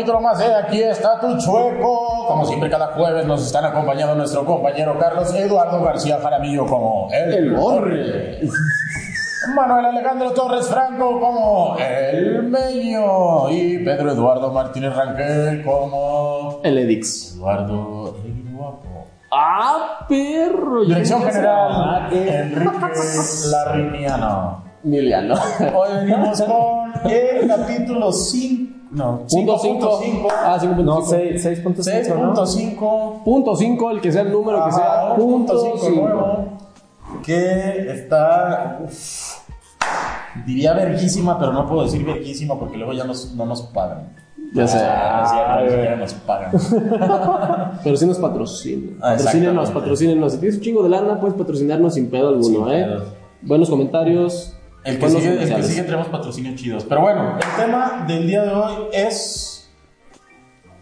capítulo más de Aquí está tu chueco. Como siempre, cada jueves nos están acompañando nuestro compañero Carlos Eduardo García Jaramillo como El, El Borre. Manuel Alejandro Torres Franco como El Meño. Y Pedro Eduardo Martínez Rangel como El Edix. Eduardo el Guapo. ¡Ah, perro! Dirección General. Enrique Larriniano. Emiliano. Hoy venimos con el capítulo 5. No, Punto 5. 5.5. Ah, 5.5. No, 6.5, ¿no? 6.5. Punto 5, el que sea el número que Ajá, sea. Punto 5 5. nuevo. Que está. uf, diría verguísima, pero no puedo decir verguísima porque luego ya nos, no nos pagan. Ya sé. Ah, ni siquiera nos pagan. Pero sí nos patrocinan. Ah, patrocínenos, patrocínenos. Si tienes un chingo de lana, puedes patrocinarnos sin pedo alguno, Sin ¿eh? pedo. Buenos comentarios. El que, sigue, el que sigue tenemos patrocinios chidos. Pero bueno, el tema del día de hoy es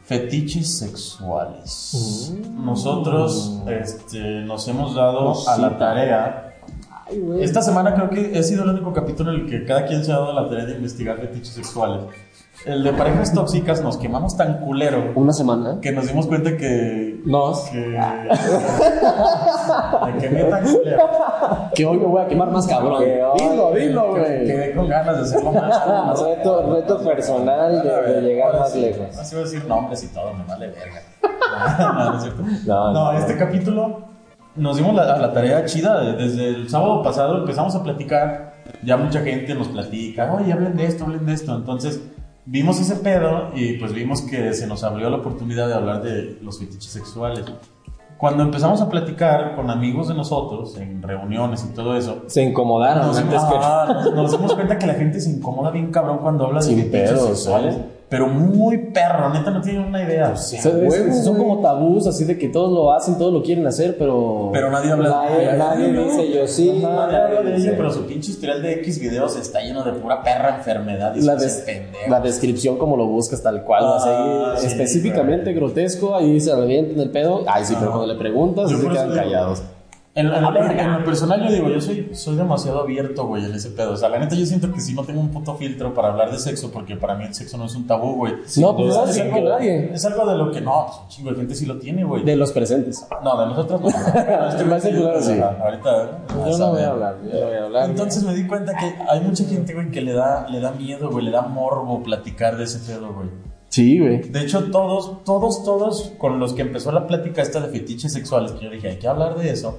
fetiches sexuales. Nosotros este, nos hemos dado a la Cosita. tarea. Ay, güey. Esta semana creo que he sido el único capítulo en el que cada quien se ha dado la tarea de investigar fetiches sexuales. El de parejas tóxicas nos quemamos tan culero Una semana. que nos dimos cuenta que. Nos. que. Que hoy me voy a quemar más cabrón. Que hoy- Dilo, dilo, que güey. Quedé con ganas de hacerlo más. Reto, reto personal de, de llegar más lejos. Así voy a decir nombres y todo, me vale verga. no, no es cierto. No, No, no. este capítulo nos dimos la, a la tarea chida. de- Desde el sábado pasado empezamos a platicar. Ya mucha gente nos platica, oye, hablen de esto, hablen de esto. Entonces vimos ese pedo y pues vimos que se nos abrió la oportunidad de hablar de los fetiches sexuales. Cuando empezamos a platicar con amigos de nosotros, en reuniones y todo eso, Se incomodaron nos, antes que. ah, nos- nos dimos cuenta que la gente se incomoda bien cabrón cuando habla de Sin fetiches pedos, sexuales. ¿eh? Pero muy perro, neta, no tienen una idea. O sea, huevo, son como tabús, así de que todos lo hacen, todos lo quieren hacer, pero. Pero nadie habla Nadie, de nadie dice yo sí. Nadie nadie habla de ello, pero su pinche historial de X videos está lleno de pura perra enfermedad y la, des- descripción como lo buscas tal cual, Ah, así, sí, específicamente grotesco, ahí se revientan el pedo. Ay, sí, pero Ajá. cuando le preguntas, se quedan digo- callados. En, en- en- en lo personal yo digo, yo soy, soy demasiado abierto, güey, en ese pedo. O sea, la neta yo siento que si no tengo un puto filtro para hablar de sexo, porque para mí el sexo no es un tabú, güey. No, pues Es- no, es, sí, algo, que nadie. es algo de lo que no, pues, un chingo de gente sí lo tiene, güey. De los presentes. No, de nosotros no. Más sí. Ahorita. Yo no voy a hablar, yo no voy a hablar. Entonces me di cuenta que hay mucha gente, güey, que le da, le da miedo, güey, le da morbo platicar de ese pedo, güey. Sí, güey. De hecho, todos, todos, todos con los que empezó la plática esta de fetiches sexuales, que yo dije, hay que hablar de eso,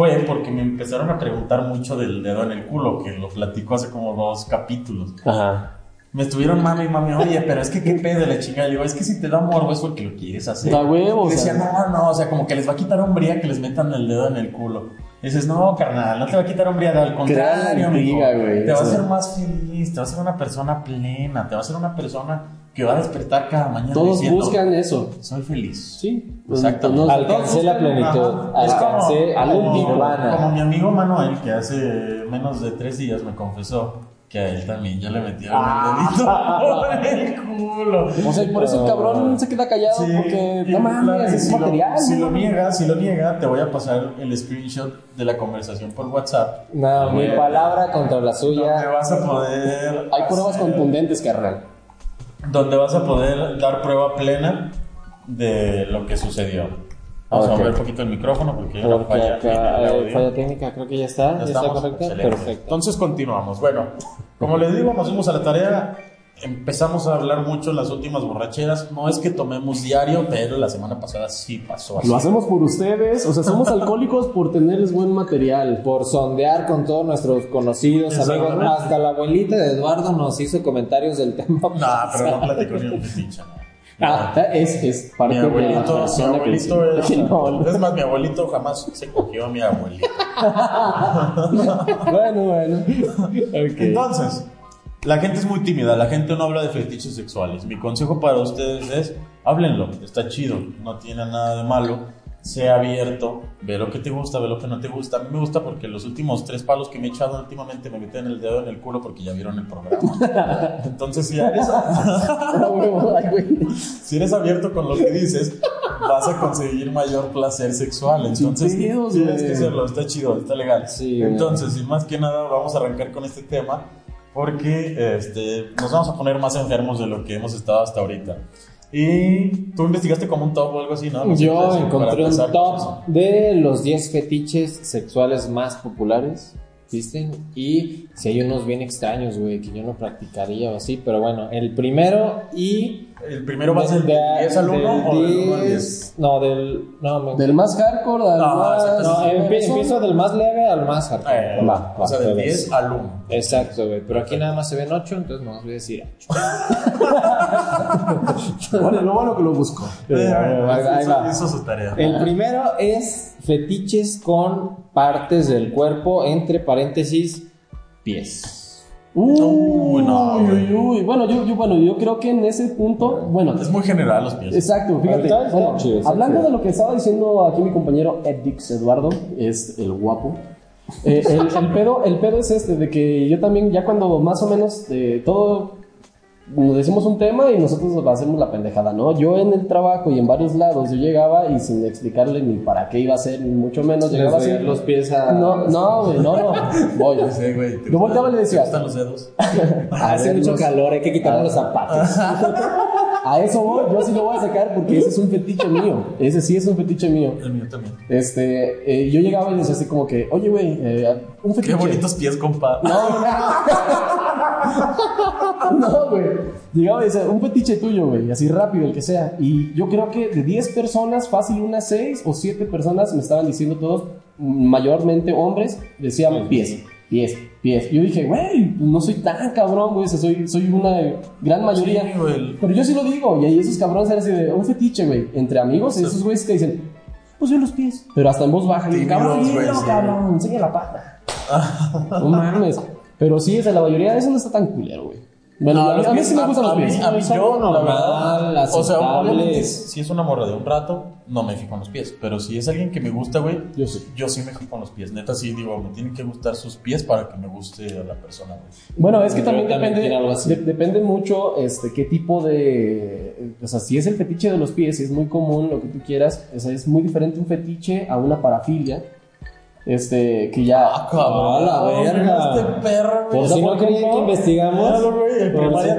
fue porque me empezaron a preguntar mucho del dedo en el culo, que lo platicó hace como dos capítulos. Ajá. Me estuvieron mami y mami, oye, pero es que qué pedo la chica. Y digo, es que si te da morbo es porque lo quieres hacer. Da huevo, Y decía, no, no, o sea, como que les va a quitar hombría que les metan el dedo en el culo. Y dices, no, carnal, no te va a quitar hombría, al contrario, amigo. Te va a hacer más feliz, te va a hacer una persona plena, te va a ser una persona que va a despertar cada mañana Todos diciendo, buscan eso. soy feliz. Sí. Exactamente. Nos- Alcancé la plenitud. Alcancé como- algún como-. Como mi amigo Manuel, que hace menos de tres días me confesó que a él también ya le metieron Ah. el dedito por el culo. O sea, por eso el cabrón se queda callado, Sí, porque no mames, es si material. Lo, si ¿no? lo niega, si lo niega, te voy a pasar el screenshot de la conversación por WhatsApp. No, mi palabra contra la Donde suya. vas a poder. Hay pruebas hacer- contundentes, carnal. Donde vas a poder dar prueba plena de lo que sucedió. Vamos a mover un poquito el micrófono porque Porque falla. acá, en el audio. falla técnica, creo que ya está. Ya ¿Ya está correcta? Perfecto. Entonces continuamos. Bueno, como les digo, nos dimos a la tarea. Empezamos a hablar mucho en las últimas borracheras. No es que tomemos diario, pero la semana pasada sí pasó así. Lo hacemos por ustedes, o sea, somos alcohólicos por tenerles buen material. Por sondear con todos nuestros conocidos amigos. Hasta la abuelita de Eduardo nos hizo comentarios del tema. No, pero no platico ni un. ¿no? Ah, es, es parte Mi de la abuelito, mi que abuelito no. Es más, mi abuelito jamás se cogió a mi abuelito. Bueno, bueno. Entonces, la gente es muy tímida, la gente no habla de fetiches sexuales. Mi consejo para ustedes es, háblenlo, está chido, no tiene nada de malo. Sea abierto, ve lo que te gusta, ve lo que no te gusta. A mí me gusta porque los últimos tres palos que me he echado últimamente me meten el dedo en el culo porque ya vieron el programa. Entonces, si eres, si eres abierto con lo que dices, vas a conseguir mayor placer sexual. Entonces, tienes que hacerlo, está chido, está legal. Sí, Entonces, sin más que nada, vamos a arrancar con este tema. porque este, nos vamos a poner más enfermos de lo que hemos estado hasta ahorita. Y tú investigaste como un top o algo así, ¿no? No Yo encontré un top de los 10 fetiches sexuales más populares. ¿Existen? Y si hay unos bien extraños, güey, que yo no practicaría o así. Pero bueno, el primero y. ¿El primero va a ser de- del 10 al 1 del o del 1 al 10? 10? No, del. No, me- Del más hardcore al No, más. no, empie- empiezo del más leve al más hardcore. Eh, Va, o sea, del va. 10 al 1. Exacto, güey. Pero aquí nada más se ven 8, entonces no voy a decir 8. Bueno, lo bueno que lo busco. ahí va. Hizo su tarea. El primero es fetiches con partes del cuerpo, entre paréntesis, pies. Uy, no, uy, uy, uy. Bueno, yo, yo, bueno, yo creo que en ese punto, bueno, Es muy general los pies. Exacto, fíjate. Bueno, hablando chido. de lo que estaba diciendo aquí mi compañero Edix Eduardo, es el guapo. Eh, el, el pedo, el pedo es este, de que yo también, ya cuando más o menos eh, todo nos decimos un tema y nosotros hacemos la pendejada, ¿no? Yo en el trabajo y en varios lados yo llegaba y sin explicarle ni para qué iba a ser, ni mucho menos, llegaba así. los pies a. No, no, güey, no, no. Voy. Sí, güey. ¿te Yo volteaba y le ¿Te decía, gustan los dedos? Hace mucho calor, hay que quitarnos los zapatos. A eso voy, yo sí lo voy a sacar porque ese es un fetiche mío. Ese sí es un fetiche mío. El mío también. Este, eh, yo llegaba y decía así como que, oye, güey, eh, un fetiche. Qué bonitos pies, compa. No, no, güey. Llegaba y decía, un fetiche tuyo, güey, así rápido, el que sea. Y yo creo que de 10 personas, fácil unas 6 o 7 personas me estaban diciendo todos, mayormente hombres, decían pies, pies, pies. Yo dije, güey, no soy tan cabrón, güey, o sea, soy, soy una gran mayoría. Sí, güey. Pero yo sí lo digo, y ahí esos cabrones eran así de un fetiche, güey, entre amigos, esos güeyes que dicen, pues yo los pies. Pero hasta en voz baja, y Tímidos, cabrón, sí. cabrón, enseña la pata. no mames. Pero sí, o sea, la mayoría de eso no está tan culero, güey. Bueno, No, a, mí, los a mí pies- sí me gustan los a mí- pies. A mí, yo, la normal, verdad. O sea, obviamente, si es una morra de un rato, no me fijo en los pies. Pero si es alguien que me gusta, güey, Yo sí. yo sí me fijo en los pies. Neta, sí, digo, me tienen que gustar sus pies para que me guste a la persona, güey. Bueno, es que Yo también, depende, de- depende mucho este, qué tipo de... O sea, si es el fetiche de los pies, si es muy común lo que tú quieras, o sea, es muy diferente un fetiche a una parafilia. Este, que ya... cabrón, la verga. Este perro. Por si no ejemplo, que investigamos. El primaria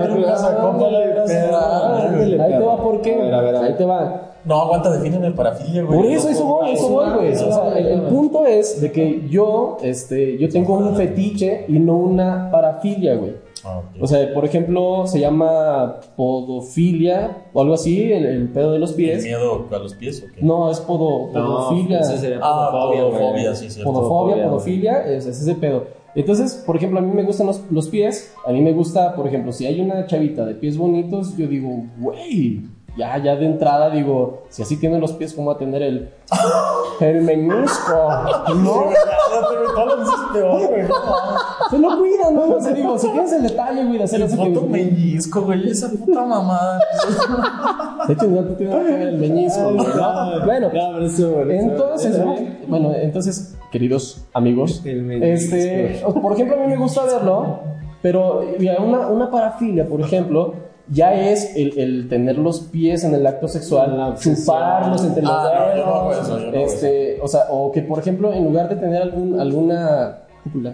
Ah, Ahí te va, ¿por qué? A ver, a ver, a ver. Ahí te va. No, aguanta, defíneme parafilia, güey. Por eso, eso voy, eso voy, güey. O sea, el, el punto es de que yo, este, yo tengo un fetiche y no una parafilia, güey. Ah. O sea, por ejemplo, se llama podofilia o algo así, el, el pedo de los ¿El pies. miedo a los pies o qué? No, es podo, podofilia. ese sería Ah, podofobia, sí, cierto. podofobia, Podofobia, podofilia, es, es ese pedo. Entonces, por ejemplo, a mí me gustan los, los pies. A mí me gusta, por ejemplo, si hay una chavita de pies bonitos, yo digo, güey, ya, ya de entrada digo, si así tiene los pies, ¿cómo va a tener el, el menisco? No, Todo lo dices peor, güey. se lo cuidan, ¿no? O sea, digo, si tienes el detalle, güey, de hacer eso puto que... meñisco, güey. Esa puta mamada. De hecho, no te tiene que ver el menisco, güey, ¿no? Bueno, pero Entonces, bueno, entonces, queridos amigos, El menisco. este, por ejemplo, a mí me gusta verlo, pero mira, una, una parafilia, por ejemplo, ya es el, el tener los pies en el acto sexual, La chuparlos entre los Ah, no, no dedos, eso, este, o sea, o que por ejemplo, en lugar de tener algún, alguna cúpula,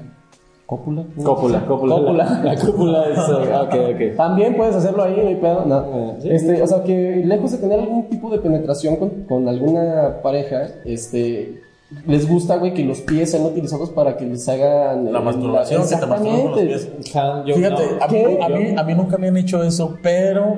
cópula, Cópula, cópula. Cópula. La, la cúpula es. Ok, ok. También puedes hacerlo ahí, no hay pedo. No. Eh. Este, o sea, que lejos de tener algún tipo de penetración con, con alguna pareja, este, les gusta, güey, que los pies sean utilizados para que les hagan... La masturbación, que te masturban con los Exactamente. pies. Han- yo- Fíjate, no. a, mí, a, mí, a mí nunca me han hecho eso, pero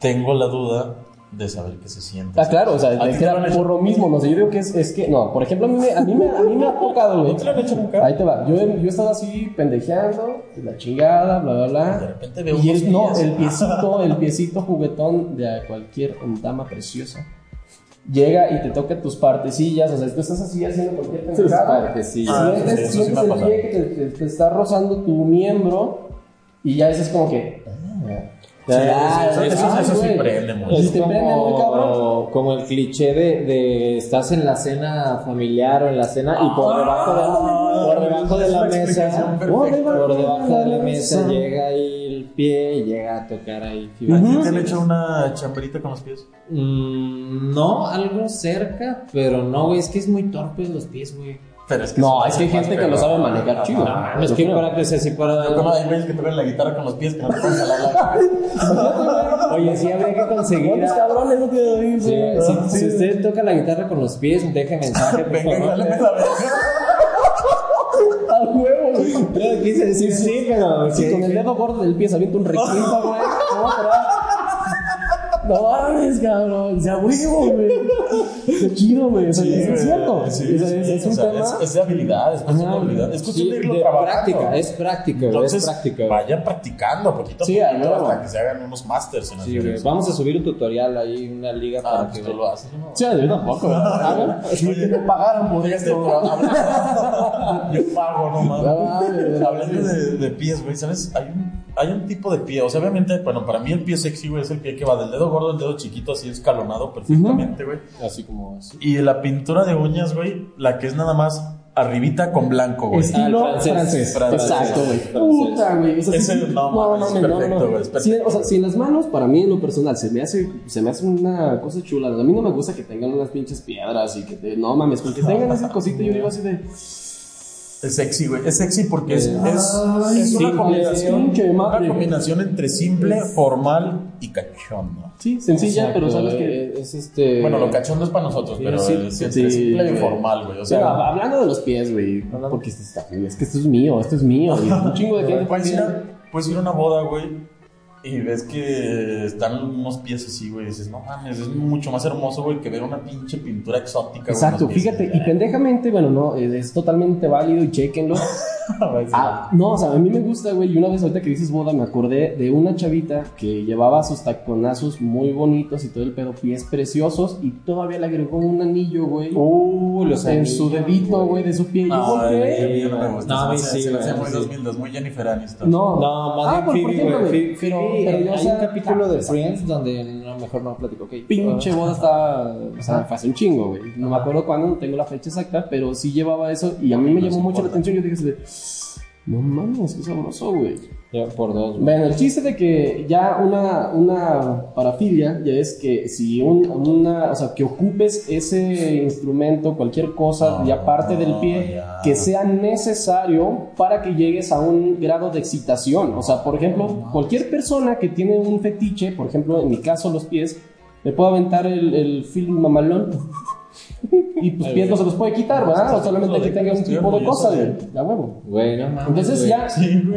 tengo la duda de saber qué se siente. Ah, claro, o sea, ¿A ti es que era por lo mismo, no sé, yo digo que es, es que, no, por ejemplo, a mí me, a mí me, a mí me ha tocado, güey. ¿No te lo han hecho nunca? Ahí te va, yo, yo he estado así pendejeando, la chingada, bla, bla, bla. De repente veo Y unos el, no, el piecito, el piecito juguetón de cualquier dama preciosa. Llega y te toca tus partecillas, o sea, tú estás así haciendo cualquier pendejada. partecillas. Ah, Sientes, sí, sientes el pie que te, te- te está rozando tu miembro y ya eso es como que... ah, Sí, eso- eso- eso sí prende mucho. Y Es te prende muy cabrón. como, como el cliché de, de estás en la cena familiar o en la cena y por debajo de, por debajo de la mesa, por debajo de la mesa llega ahí el pie y llega a tocar ahí. ¿A ti te han hecho una chambrita con los pies? Mm, no, algo cerca, pero no, güey, es que es muy torpe los pies, güey. Pero es que No, es que hay gente que lo sabe manejar chido. No, es que para que se así Yo para. conozco hay güeyes que tocan la guitarra con los pies que no te pueden jalar la Oye, sí habría que conseguir. Si, si usted toca la guitarra con los pies, deje mensaje, por Venga, favor. jálame la verga. A huevo, güey. Yo quise decir sí, pero Si sí, con el dedo gordo del pie se avienta un requinto, güey. ¿Cómo? No mames, cabrón. O sea, huevo, güey. Qué chido, güey. O sea, Sí, es güey. cierto. Sí, O es, es o un sea, tema. es, es de habilidad, es cuestión de habilidad. Es cuestión Sí, de irlo de trabajando. práctica, es práctica, güey, Entonces, es práctica. güey. vayan practicando poquito a Sí, a poquito hasta que se hagan unos masters en Sí, güey. Vamos a subir un tutorial ahí, una liga Ah, para pues que tú lo haces, ¿no? Sí, yo tampoco. Es me pagaron por esto. Yo pago, no mames. Ah, güey. Hablando de, de pies, güey, ¿sabes? Hay un, hay un tipo de pie. O sea, obviamente, bueno, para mí el pie sexy, güey, es el pie que va del dedo gordo al dedo chiquito, así escalonado perfectamente, güey. Así como así. Y la pintura de uñas, güey, la que es nada más arribita con blanco, güey. Estilo Ah, el francés. francés. Francés. Exacto, güey. Francés. Puta, güey. O sea, Ese, sí, no, mames, es perfecto, güey, Sí, o sea, si en las manos, para mí en lo personal, se me hace, se me hace una cosa chula. A mí no me gusta que tengan unas pinches piedras y que te, no mames, con que tengan ese cosito, yo digo así de. Es sexy, güey. Es sexy porque es, Eh, es, una combinación, una entre simple, formal y cachondo. Sí, sencilla, Exacto, pero sabes eh, que. Es este. Bueno, lo cachondo es para nosotros, sí, pero sí, es sí, entre simple y formal, güey. O sea, hablando de los pies, güey. Porque esto está, es que esto es mío, esto es mío. Y un chingo de gente. puedes ir, a, puedes ir a una boda, güey, y ves que están unos pies así, güey. Y dices, no mames, es mucho más hermoso, güey, que ver una pinche pintura exótica. Exacto, fíjate, y pendejamente, bueno, no, es totalmente válido y chequenlo. Ah, no, o sea, a mí me gusta, güey. Y una vez ahorita que dices boda, me acordé de una chavita que llevaba sus taconazos muy bonitos y todo el pedo, pies preciosos, y todavía le agregó un anillo, güey. Uh, los en anillos, su dedito, güey, de su pie. Yo No, a mí no me gusta. No, sí, se güey, muy sí. 2002, muy Jennifer Aniston. No, No, más Ah, bien Phoebe, güey. güey, pero- pero yo, o hay sea, un capítulo de exacto. Friends donde mejor no platico, ok. Pinche boda está, o sea, fue hace un chingo, güey. No me acuerdo cuándo, no tengo la fecha exacta, pero sí llevaba eso y a mí me No llamó mucho la atención. Yo dije no mames, qué sabroso, güey. Ya, por dos, güey. Bueno, el chiste de que ya una, una parafilia ya es que si un, una, o sea, que ocupes ese instrumento, cualquier cosa, No, ya parte del pie, que sea necesario para que llegues a un grado de excitación. O sea, por ejemplo, cualquier persona que tiene un fetiche, por ejemplo, en mi caso los pies, me puedo aventar el, el film mamalón. Y pues pies no se los puede quitar, ¿verdad? O solamente que tenga un tipo de cosa, güey. A huevo. Güey, no mames. Entonces ya,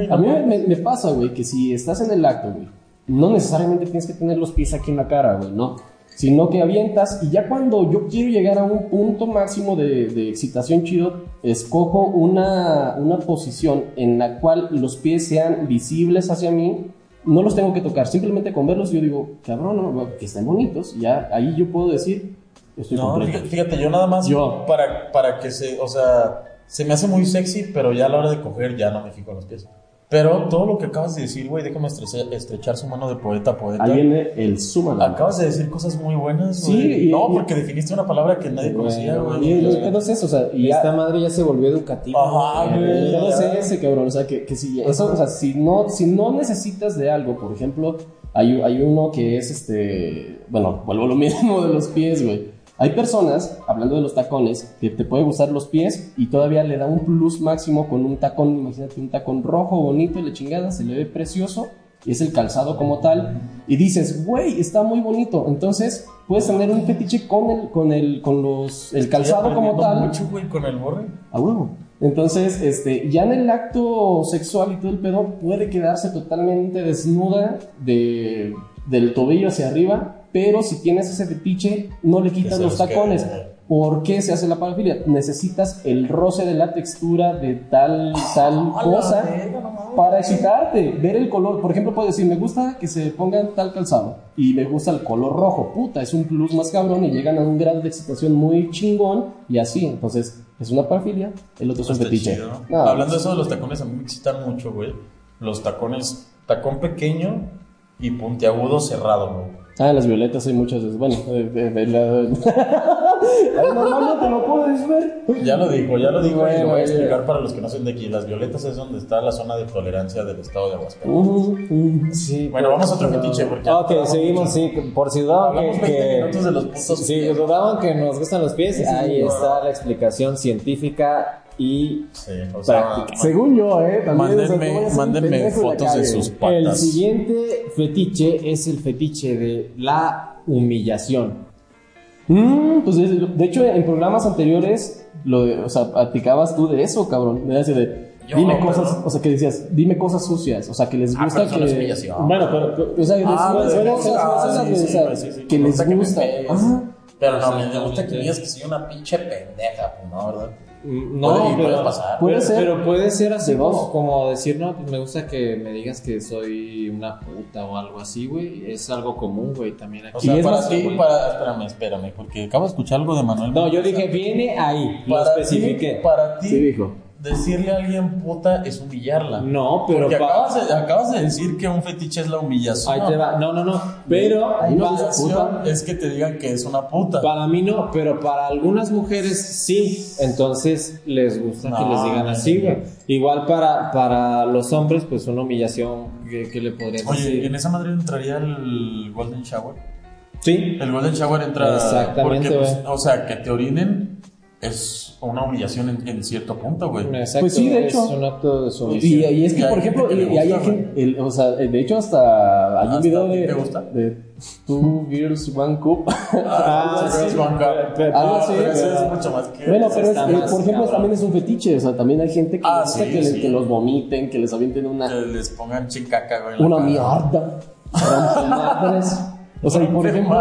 a mí me, me pasa, güey, que si estás en el acto, güey, no necesariamente tienes que tener los pies aquí en la cara, güey, no. Sino que avientas y ya cuando yo quiero llegar a un punto máximo de, de excitación chido, escojo una, una posición en la cual los pies sean visibles hacia mí. No los tengo que tocar, simplemente con verlos yo digo, cabrón, no, que estén bonitos. Ya ahí yo puedo decir, estoy No, completo. fíjate, yo nada más Yo. Para, para que se, o sea, se me hace muy sexy, pero ya a la hora de coger ya no me fijo en los pies. Pero todo lo que acabas de decir, güey, déjame estre- estrechar su mano de poeta a poeta. Ahí viene el suma. Acabas de decir cosas muy buenas, Sí, güey. y- no, y- porque definiste una palabra que nadie Güey, conocía, no, güey. Y el pedo es eso, o sea, y ya- Esta madre ya se volvió educativa. Ajá, güey. El pedo es ese, cabrón. O sea, que, que si eso, o sea, si no, si no necesitas de algo, por ejemplo, hay, hay uno que es este. Bueno, vuelvo a lo mismo de los pies, güey. Hay personas, hablando de los tacones, que te puede gustar los pies y todavía le da un plus máximo con un tacón, imagínate un tacón rojo, bonito, y la chingada, se le ve precioso, y es el calzado como tal, y dices, güey, está muy bonito. Entonces, puedes tener un fetiche con el, con el, con los, el calzado como tal. mucho, güey, con el borre. A huevo. Entonces, este, ya en el acto sexual y todo el pedo, puede quedarse totalmente desnuda de, del tobillo hacia arriba, pero si tienes ese fetiche, no le quitas los tacones. ¿Por qué se hace la parafilia? Necesitas el roce de la textura de tal, tal cosa para excitarte, ver el color. Por ejemplo, puedes decir, me gusta que se pongan tal calzado y me gusta el color rojo. Puta, es un plus más cabrón y llegan a un grado de excitación muy chingón y así. Entonces, es una parafilia, el otro es un fetiche. chido. No, Hablando de eso de los tacones, a mí me excitan mucho, güey. Los tacones, tacón pequeño y puntiagudo cerrado, güey. Ah, las violetas hay muchas veces. Bueno, eh, eh, eh, la- normalmente lo puedes ver. Ya lo dijo, ya lo dijo y lo voy a explicar para los que no son de aquí. Las violetas es donde está la zona de tolerancia del estado de Aguascalientes. Ujú, ujú. Sí, Bueno, vamos a otro fetiche porque Ok, seguimos, mucho. sí, por si dudaban que, 20 que- de los putos si dudaban que nos gustan los pies, Sí, ahí está la explicación científica y Sí, o sea, Práctica. Según yo, ¿eh? También, o sea, Mándenme- mándenme fotos de sus el patas. siguiente fetiche es el fetiche de la humillación. Mm, pues de, de hecho, en programas anteriores, lo de, o sea, platicabas tú de eso, cabrón. De de, Yo, dime pero- cosas, o sea, que decías, dime cosas sucias, o sea, que les Ah, gusta pero eso no es que. humillación. Bueno, pero, pero, o sea, Ah, pero- ah, pues que me les gusta que me. Ajá. Pero no, me gusta que me digas que soy una pinche pendeja, pues no, ¿verdad? No, Puede- pero, pasar. Puede pero, ser. pero puede ser así como, como decir, no, pues me gusta que me digas que soy una puta o algo así, güey. Es algo común, güey, también aquí. O sea, Y es para ti, para... Espérame, espérame, porque acabo de escuchar algo de Manuel. No, yo dije, viene ahí, lo para especifiqué. Ti, para ti, Sí, dijo. Decirle a alguien puta es humillarla. No, pero Porque acabas de, acabas de decir que un fetiche es la humillación. Ahí te va. No, no, no. Pero Ahí no es que te digan que es una puta. para mí no, pero para algunas mujeres sí. Entonces les gusta que les digan así, güey. Igual para, para los hombres, pues una humillación, ¿qué, qué le podrías Oye, decir? ¿en esa madre entraría el Golden Shower? Sí. El Golden Shower entra. Exactamente, porque, pues, o sea, que te orinen es una humillación en, en cierto punto, güey. Exacto, Pues sí, de hecho. Es un acto de Y, sumisión. y es que, Y por ejemplo, que le y, y hay gusta, gente- el- o sea, de hecho, hasta hay ¿Hasta un video de, te gusta? de Two Girls, One Cup. Ah, sí. sí, Juan Carlos. Pero- algo Ah, ese pero- es mucho más que. Bueno, pero es, eh, por ejemplo, cabrón. también es un fetiche. O sea, también hay gente que Ah, les gusta sí, que, les- sí. que los vomiten, que les avienten una, Que les pongan chincaca, güey. una cara. mierda. Rompemadres. O sea, y por ejemplo,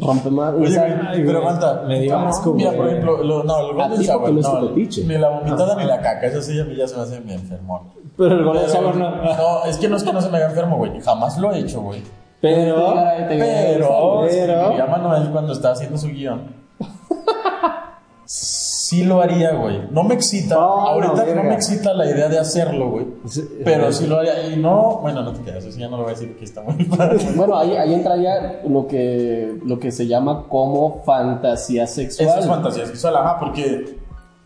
rompemadres. Oye, o sea, pero aguanta. me dio asco, Mira, por ejemplo, lo- no, el Golden Shower. no No, ni la vomitada ni la caca. Eso sí, a mí ya se me hace mi enfermón. Pero el Golden Shower no. No, es que no es que no se me haga enfermo, güey. Jamás lo he hecho, güey. Pero, Pero, pero- si ya Manuel cuando está haciendo su guion, sí lo haría, güey. No me excita, Oh, ahorita no me excita la idea de hacerlo, güey. Sí, Pero eh. sí lo haría. Y no, bueno, no te quedas, eso ya no lo voy a decir que está muy padre. Bueno, ahí, ahí entraría lo que, lo que se llama como fantasía sexual. Eso es fantasía sexual, ajá, porque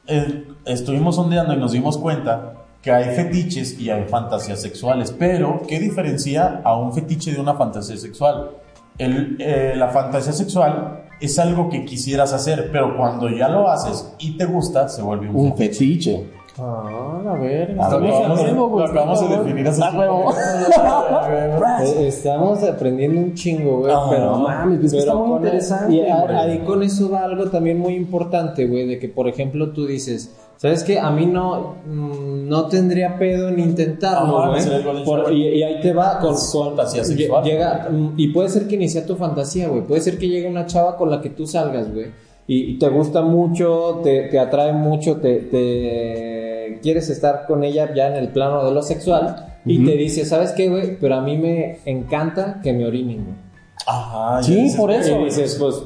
eh, estuvimos sondeando y nos dimos cuenta que hay fetiches y hay fantasías sexuales, pero ¿qué diferencia a un fetiche de una fantasía sexual? El, eh, la fantasía sexual es algo que quisieras hacer, pero cuando ya lo haces y te gusta, se vuelve un, Un fetiche. Ah, a ver. Lo A ver, acabamos, de- lo acabamos definir hace. Eh, Estamos aprendiendo un chingo, güey. Ah, pero mames, es que está muy interesante, Y a- ahí con eso va algo también muy importante, güey. De que, por ejemplo, tú dices, ¿sabes qué? A mí no, mm, no tendría pedo en intentarlo, güey. y, y ahí te va con, fantasía sexual. Llega, mm, y puede ser que inicia tu fantasía, güey. Puede ser que llegue una chava con la que tú salgas, güey. Y, y te gusta mucho, te, te atrae mucho, te, te quieres estar con ella ya en el plano de lo sexual. Y te dice, ¿sabes qué, güey? Pero a mí me encanta que me orinen, güey. Ajá, Sí, dices, por eso. Y dices, pues,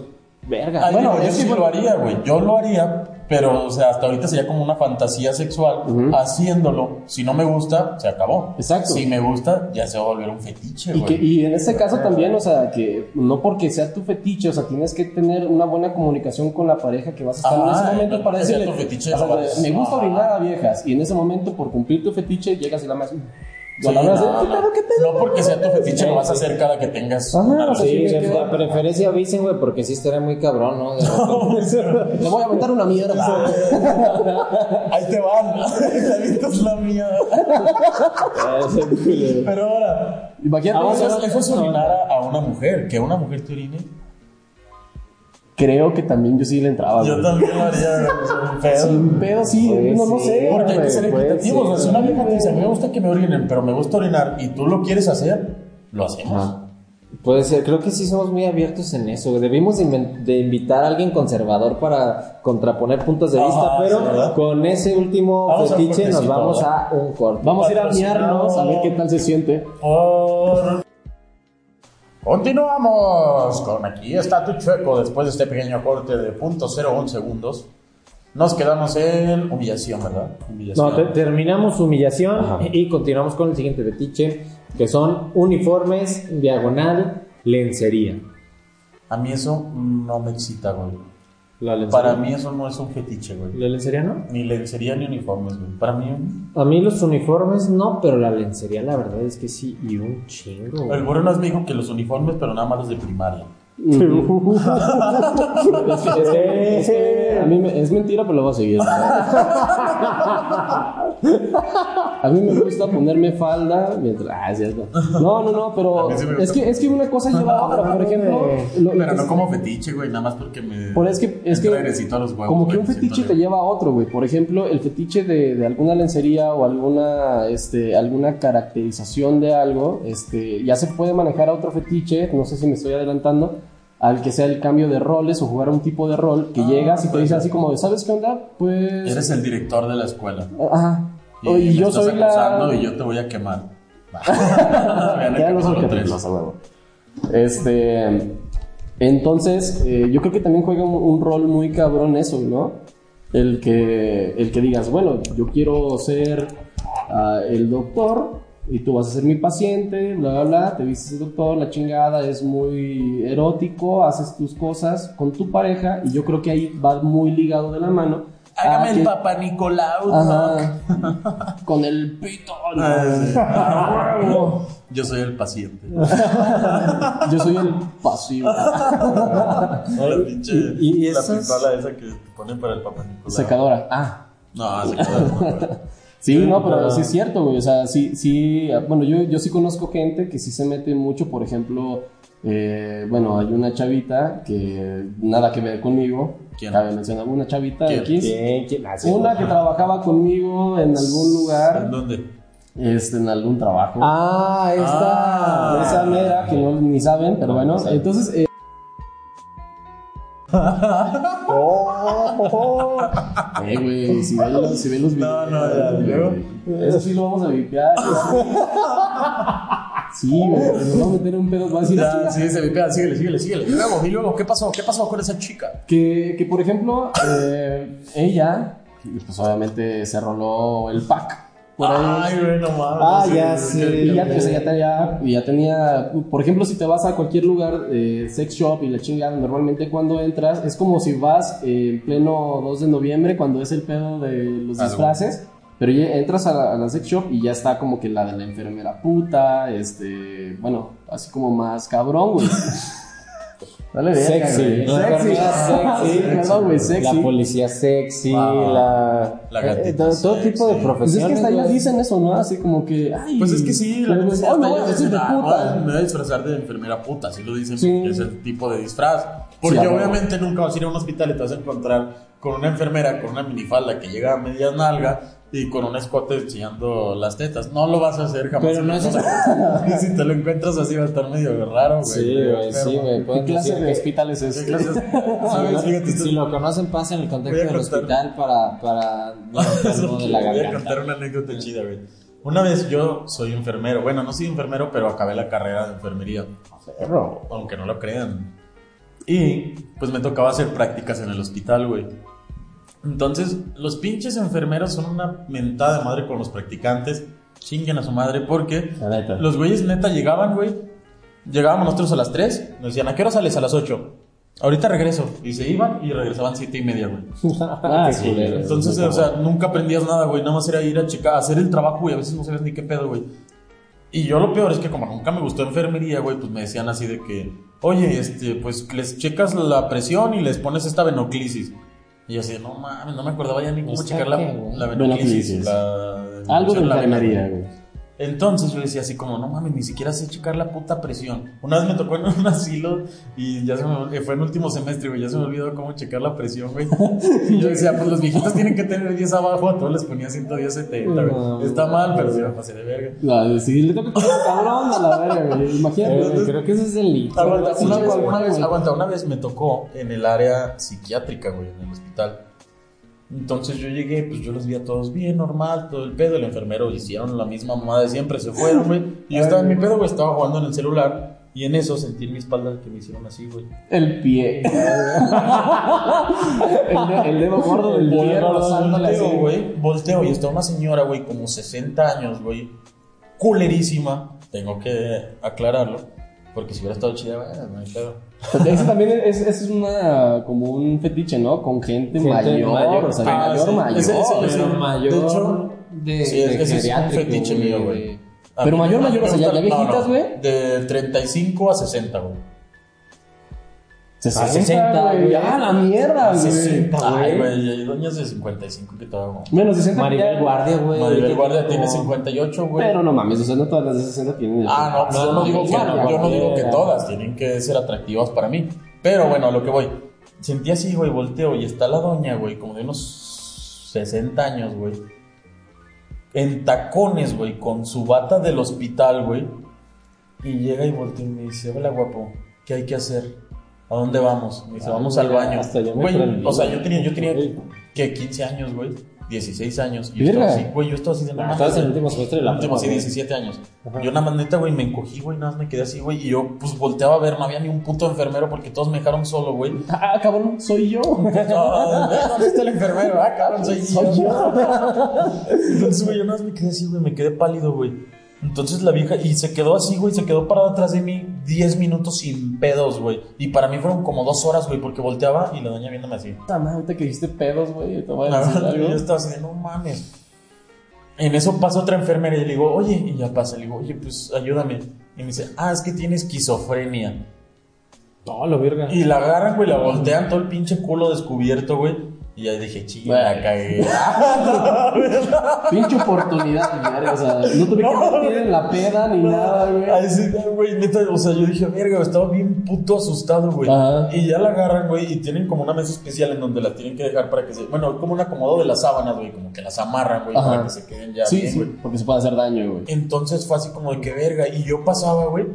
verga. Ay, Bueno, yo sí lo haría, güey. Yo lo haría, pero, o sea, hasta ahorita sería como una fantasía sexual haciéndolo. Si no me gusta, se acabó. Exacto. Si me gusta, ya se va a volver un fetiche, Y, que, y en este caso también, o sea, que no porque sea tu fetiche, o sea, tienes que tener una buena comunicación con la pareja que vas a estar en ese momento no para decirle, tu fetiche, o sea, me gusta orinar a viejas, y en ese momento, por cumplir tu fetiche, llegas y la más... Sí, no, no porque sea tu fetiche, lo vas a hacer cada que tengas Ajá, una Sí, sí, que- preferencia avisen, güey, porque sí estaría muy cabrón, ¿no? Le voy a aventar una mierda. Ahí te van, te avientas la mía. Pero ahora, Imagínate, Ah, eso, es- eso es orinar a, a una mujer, que una mujer te orine. Creo que también yo sí le entraba. Yo güey. también lo haría, güey, pedo. Sin pedo, sí, Puede no, no sé. Porque hay que ser puede equitativos. o sea, si una güey. vieja te dice, a mí me gusta que me orinen, pero me gusta orinar y tú lo quieres hacer, lo hacemos. Ajá. Puede ser, creo que sí somos muy abiertos en eso. Debimos de, invitar a alguien conservador para contraponer puntos de Ajá, vista, sí, pero ¿verdad? con ese último Vamos fetiche nos vamos ¿verdad? a un corte. Vamos a ir a miarnos a ver qué tal se siente. Por... Continuamos con aquí está tu chueco después de este pequeño corte de .01 segundos. Nos quedamos en humillación, ¿verdad? Humillación. No, te- terminamos humillación Ajá. y continuamos con el siguiente fetiche, que son uniformes, diagonal, lencería. A mí eso no me excita, güey. La lencería. Para mí eso no es un fetiche, güey. ¿La lencería no? Ni lencería ni uniformes, güey. Para mí, A mí los uniformes no, pero la lencería la verdad es que sí, y un chingo. güey. el Buenas me dijo que los uniformes, pero nada más los de primaria. Es que- es que- es que a mí me- es mentira, pero lo voy a seguir. A mí me gusta ponerme falda mientras. Ah, es cierto. No, no, no, pero sí es que, es que una cosa lleva a otra. Por ejemplo, lo- lo Pero no como fetiche, güey, nada más porque me. Por es que, es a los huevos, como que un fetiche te lleva a otro, güey. Por ejemplo, el fetiche de, de alguna lencería o alguna, este, alguna caracterización de algo, este, ya se puede manejar a otro fetiche, no sé si me estoy adelantando, al que sea el cambio de roles o jugar a un tipo de rol que Ah, llegas y te dice así como, de, ¿sabes qué onda? Pues... Eres el director de la escuela. Ajá. Y, Y, yo estás soy la... y yo te voy a quemar. ya no a huevo. Este. Entonces, eh, yo creo que también juega un, un rol muy cabrón eso, ¿no? El que, el que digas, bueno, yo quiero ser ah, el doctor y tú vas a ser mi paciente, bla, bla, bla, te vistes doctor, la chingada es muy erótico, haces tus cosas con tu pareja y yo creo que ahí va muy ligado de la mano. Hágame el que- papá Nicolau. Ajá. con el pito. ¿no? Ah. Ah. Yo soy el paciente. Yo soy el pasivo. la pinche. y- y la pistola esa que te ponen para el papá Nicolau. Secadora. Ah. No, secadora. Sí, no, pero sí es cierto, güey. O sea, sí, sí. Bueno, yo, yo sí conozco gente que sí se mete mucho. Por ejemplo, eh, bueno, hay una chavita que nada que ver conmigo. ¿Quién? Cabe mencionar una chavita ¿Quién? X. ¿Quién? ¿Quién? Ah, sí. Una que trabajaba conmigo en algún ¿En lugar, dónde? este, en algún trabajo. Ah, esta. Ah. Esa mera que no ni saben, pero bueno. saben. Entonces, eh, Oh, eh, güey, si ven los, si ven los No, videos. no, ya, luego. Eso sí lo vamos a vipear. Sí, güey, nos vamos a meter un pedo. Va a decir la Ya, chica sí, se vipea, síguele, síguele, síguele. Y luego, y luego, ¿qué pasó? ¿Qué pasó con esa chica? que, que, por ejemplo, eh, ella, pues obviamente se roló el pack. Por ahí. Ay, güey, no mames. Ah, Sí, ya sí, sé. Y ya, sea, ya, tenía, ya tenía, por ejemplo, si te vas a cualquier lugar, eh, sex shop y la chingada, normalmente cuando entras, es como si vas eh, en pleno 2 de noviembre, cuando es el pedo de los Ah, disfraces, pero ya entras a la, a la sex shop y ya está como que la de la enfermera puta, este, bueno, así como más cabrón, güey. Dale verga, Sexy. güey. La sexy. Sí, perdón, güey, sexy. La policía sexy, Ah, la. la eh, gatita todo, todo sexy. tipo de Pues profesiones. es que hasta güey. dicen eso, ¿no? Así como que, ay. Pues es que sí, la pues, vestir de "Ah, puta. no, me voy a disfrazar de enfermera puta, así lo dicen, Sí. porque es el tipo de disfraz. Porque Sí, obviamente nunca vas a ir a un hospital y te vas a encontrar con una enfermera con una minifalda que llega a media nalga y con un escote enseñando las tetas. No lo vas a hacer jamás. Pero no es- Y si te lo encuentras así va a estar medio raro, güey. Sí, güey, sí, güey. ¿Qué clase de hospital es ¿Qué ese? clases? Si ¿Sabes? lo- Fíjate, si lo conocen, pasa en el contexto del hospital para, para de la Voy a contar una anécdota chida, güey. Una vez yo soy enfermero. Bueno, no soy enfermero, pero acabé la carrera de enfermería. Aunque no lo crean. Y pues me tocaba hacer prácticas en el hospital, güey. Entonces, los pinches enfermeros son una mentada de madre con los practicantes. Chinguen a su madre porque los güeyes neta llegaban, güey. Llegábamos nosotros a las 3. Nos decían, ¿a qué hora sales? A las 8. Ahorita regreso. Y se iban y regresaban 7 y media, güey. Ah, sí. Entonces, o sea, nunca aprendías nada, güey. Nada más era ir a checar, hacer el trabajo, güey. A veces no sabías ni qué pedo, güey. Y yo lo peor es que como nunca me gustó enfermería, güey, pues me decían así de que, oye, este, pues les checas la presión y les pones esta venoclisis. Y yo así, no mames, no me acordaba ya ni cómo ¿Esta checar la, la. Venoclisis. la- Algo de la enfermería, güey. Entonces yo decía así como, no mames, ni siquiera sé checar la puta presión. Una vez me tocó en un asilo y ya se me fue en último semestre, güey, ya se me olvidó cómo checar la presión, güey. Y yo decía, pues los viejitos tienen que tener 10 abajo, a todos les ponía 110, 70, güey. Está mal, pero sí me pasé de verga. Le toca con cabrón a la verga, güey. Imagínate. Eh, creo que ese es delito. Aguanta, sí, una, sí, vez, sí, sí, aguanta, una vez me tocó en el área psiquiátrica, güey, en el hospital. Entonces yo llegué, pues yo los vi a todos bien, normal, todo el pedo. El enfermero hicieron la misma mamada de siempre, se fueron, güey. Y yo estaba en mi pedo, güey, estaba jugando en el celular. Y en eso sentí en mi espalda que me hicieron así, güey. El pie. el, de- el dedo gordo del pie. Volteo, güey. Volteo y está una señora, güey, como 60 años, güey. Culerísima. Tengo que aclararlo. Porque si hubiera estado chida, güey, no hay pedo. Eso también es, es una, como un fetiche, ¿no? Con gente, Gente mayor, mayor. o sea, Ah, mayor, sí. mayor. Ese- ese- Pero Sí, mayor de hecho, de, sí, de ese es un geriátrico, fetiche mío, güey. A Pero mayor, mayor, o sea, ya- ya viejitas, no, no, güey. De 35 a 60, güey. 60, 60, güey. güey. Ah, la mierda, güey. 60. Ay, güey. güey, hay doñas de 55 que todavía. Menos 60 Maribel ya- Guardia, güey. Maribel Guardia tiene tiene como- 58, güey. Pero no mames, o sea, no todas las de 60 tienen Ah, no, yo no digo que no, yo no digo que todas tienen que ser atractivas para mí. Pero bueno, a lo que voy. Sentí así, güey, volteo y está la doña, güey, como de unos 60 años, güey. En tacones, güey, con su bata del hospital, güey. Y llega y voltea y me dice, hola guapo, ¿qué hay que hacer? ¿A dónde vamos? Dice, Ah, vamos al ya, baño. hasta ya me Güey, prendí, o sea, yo tenía, yo tenía. ¿qué? 15 años, güey. 16 años. Y yo estaba así, güey, yo estaba así de no Ah, mames, estabas en el último semestre de la Último, prepa, sí, güey. 17 años. Ajá. Yo nada más neta, güey, me encogí, güey, nada más me quedé así, güey. Y yo, pues, volteaba a ver, no había ni un puto enfermero porque todos me dejaron solo, güey. Ah, cabrón, soy yo. Ah, ¿Dónde está el enfermero? Ah, cabrón, soy Soy yo. yo. Entonces, güey, yo nada más me quedé así, güey, me quedé pálido, güey. Entonces la vieja, y se quedó así, güey, se quedó parada atrás de mí 10 minutos sin pedos, güey. Y para mí fueron como dos horas, güey, porque volteaba y la doña viéndome así. Ahorita que dijiste pedos, güey, te voy a decir verdad, algo. yo estaba así de, no mames. En eso pasa otra enfermera y le digo, oye, y ya pasa, le digo, oye, pues ayúdame. Y me dice, ah, es que tiene esquizofrenia. No, lo verga. Y la agarran, güey, la voltean todo el pinche culo descubierto, güey. Y ya dije, chilla, la Güey. cagué. Pinche oportunidad, verga, o sea, no tuve que No, meter en la peda ni nada, güey. Ay, sí, güey, neta, o sea, yo dije, verga, estaba bien puto asustado, güey. Ajá. Y ya la agarran, güey, y tienen como una mesa especial en donde la tienen que dejar para que se. Bueno, como un acomodo de las sábanas, güey, como que las amarran, güey, para que se queden ya Sí, bien, sí, güey. porque se puede hacer daño, güey. Entonces fue así como de que verga. Y yo pasaba, güey,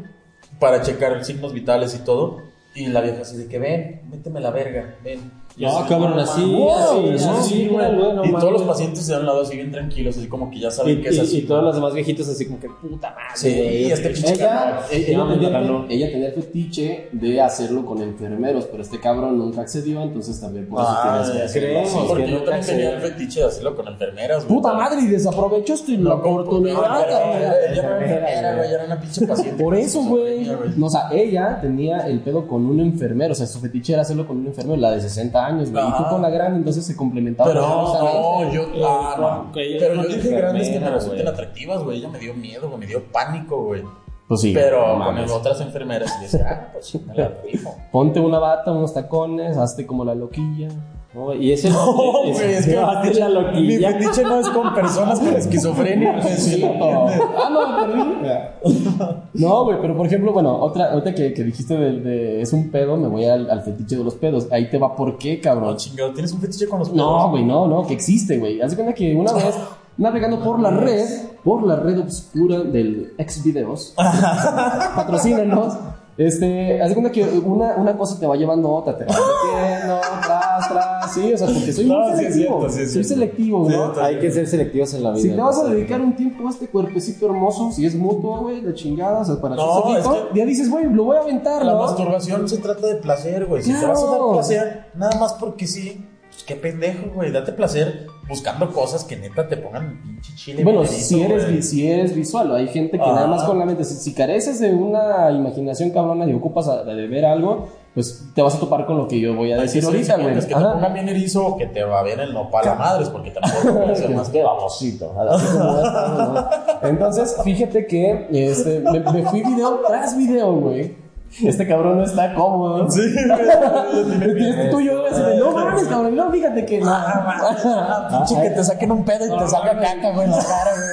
para checar signos vitales y todo. Y la vieja así de que ven, méteme la verga, ven. Y No, cabrón, así, mames. así, Wow, así, sí, güey, güey. no Y todos los pacientes de un lado así bien tranquilos, así como que ya Y, saben que es y- así. y todos los demás viejitos así como que puta madre. Sí, güey. y este pinche Ella, ella, ella tenía el fetiche de hacerlo con enfermeros, pero este cabrón nunca accedió, entonces también por eso Ah, tienes que ya hacerlo. creemos Sí, que porque yo también se- tenía el fetiche de hacerlo con enfermeras, güey. Puta madre, y desaprovechaste la oportunidad. Ella era una pinche paciente. Por eso, güey. No, o sea, ella tenía el pedo con un enfermero. O sea, su fetiche era hacerlo con un enfermero, la de 60 años, güey. Y tú con la grande, entonces se complementaban. Pero no, yo, ah, no. Ok, yo Pero yo dije grandes que me resulten atractivas, güey. Ella me dio miedo, güey, me dio pánico, güey. Pues sí. Pero no con otras enfermeras y decía, ah, pues sí, me la rifo. Ponte una bata, unos tacones, hazte como la loquilla. No, y ese. No, güey, es que No, mi fetiche- la mi loquilla. fetiche no es con personas con esquizofrenia, ¿sí entiendes? Ah, no, perdí. No, güey, pero por ejemplo, bueno, otra, otra que, que dijiste de, de- es un pedo, me voy al, al fetiche de los pedos. Ahí te va, ¿por qué, No, cabrón? chingado, ¿tienes un fetiche con los pedos? No, güey, no, no, que existe, güey. Haz de cuenta que una vez, navegando por la red, por la red oscura del ex videos, patrocínenos. Este, haz de cuenta que una, una cosa te va llevando a otra, te va metiendo, sí, o sea, porque soy No, muy selectivo, cierto, sí soy selectivo, Sí, ¿no? Hay que ser selectivos en la vida. Si te vas a dedicar un tiempo a este cuerpecito hermoso, si es mutuo, güey, la chingada, o sea, para No, tu es que- ya dices, güey, lo voy a aventar, La ¿no? masturbación se trata de placer, güey. Si te Claro. vas a dar placer, nada más porque sí, pues qué pendejo, güey. Date placer buscando cosas que neta te pongan pinche chile. Bueno, si eres, güey. si eres visual, hay gente que Ah. nada más con la mente, si, si careces de una imaginación cabrona y ocupas a- de ver algo, pues te vas a topar con lo que yo voy a que decir ahorita, güey. exigentes, Que te Ajá. pongan bien erizo que te va bien el nopal a madres, porque tampoco puede ser más Qué babosito. Entonces, fíjate que este, me, me fui video tras video, güey. Este cabrón no está cómodo. Sí, güey. Este tuyo, güey, así de, no mames, cabrón, no, fíjate que no. Ah, pinche que te saquen un pedo y te salga caca, güey, en la cara, güey.